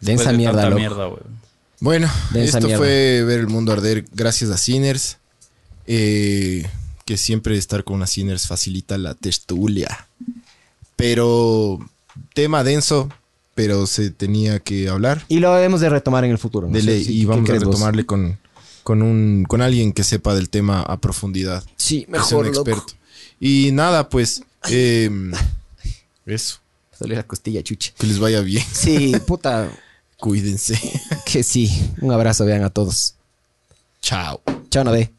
Densa Después de mierda, loco. mierda. Bueno, Densa esto mierda. fue ver el mundo arder gracias a Sinners. Eh, que siempre estar con una Sinners facilita la tertulia. Pero tema denso, pero se tenía que hablar Y lo hemos de retomar en el futuro. no y ¿qué vamos a vos? retomarle con, con, un, con alguien que sepa del tema a profundidad. Sí, que sea un mejor, loco. experto. Y nada, pues eh, eso. Salió la costilla, chuche. Que les vaya bien. Sí, puta. Cuídense. Que sí. Un abrazo, vean a todos. Chao. Chao, no ve.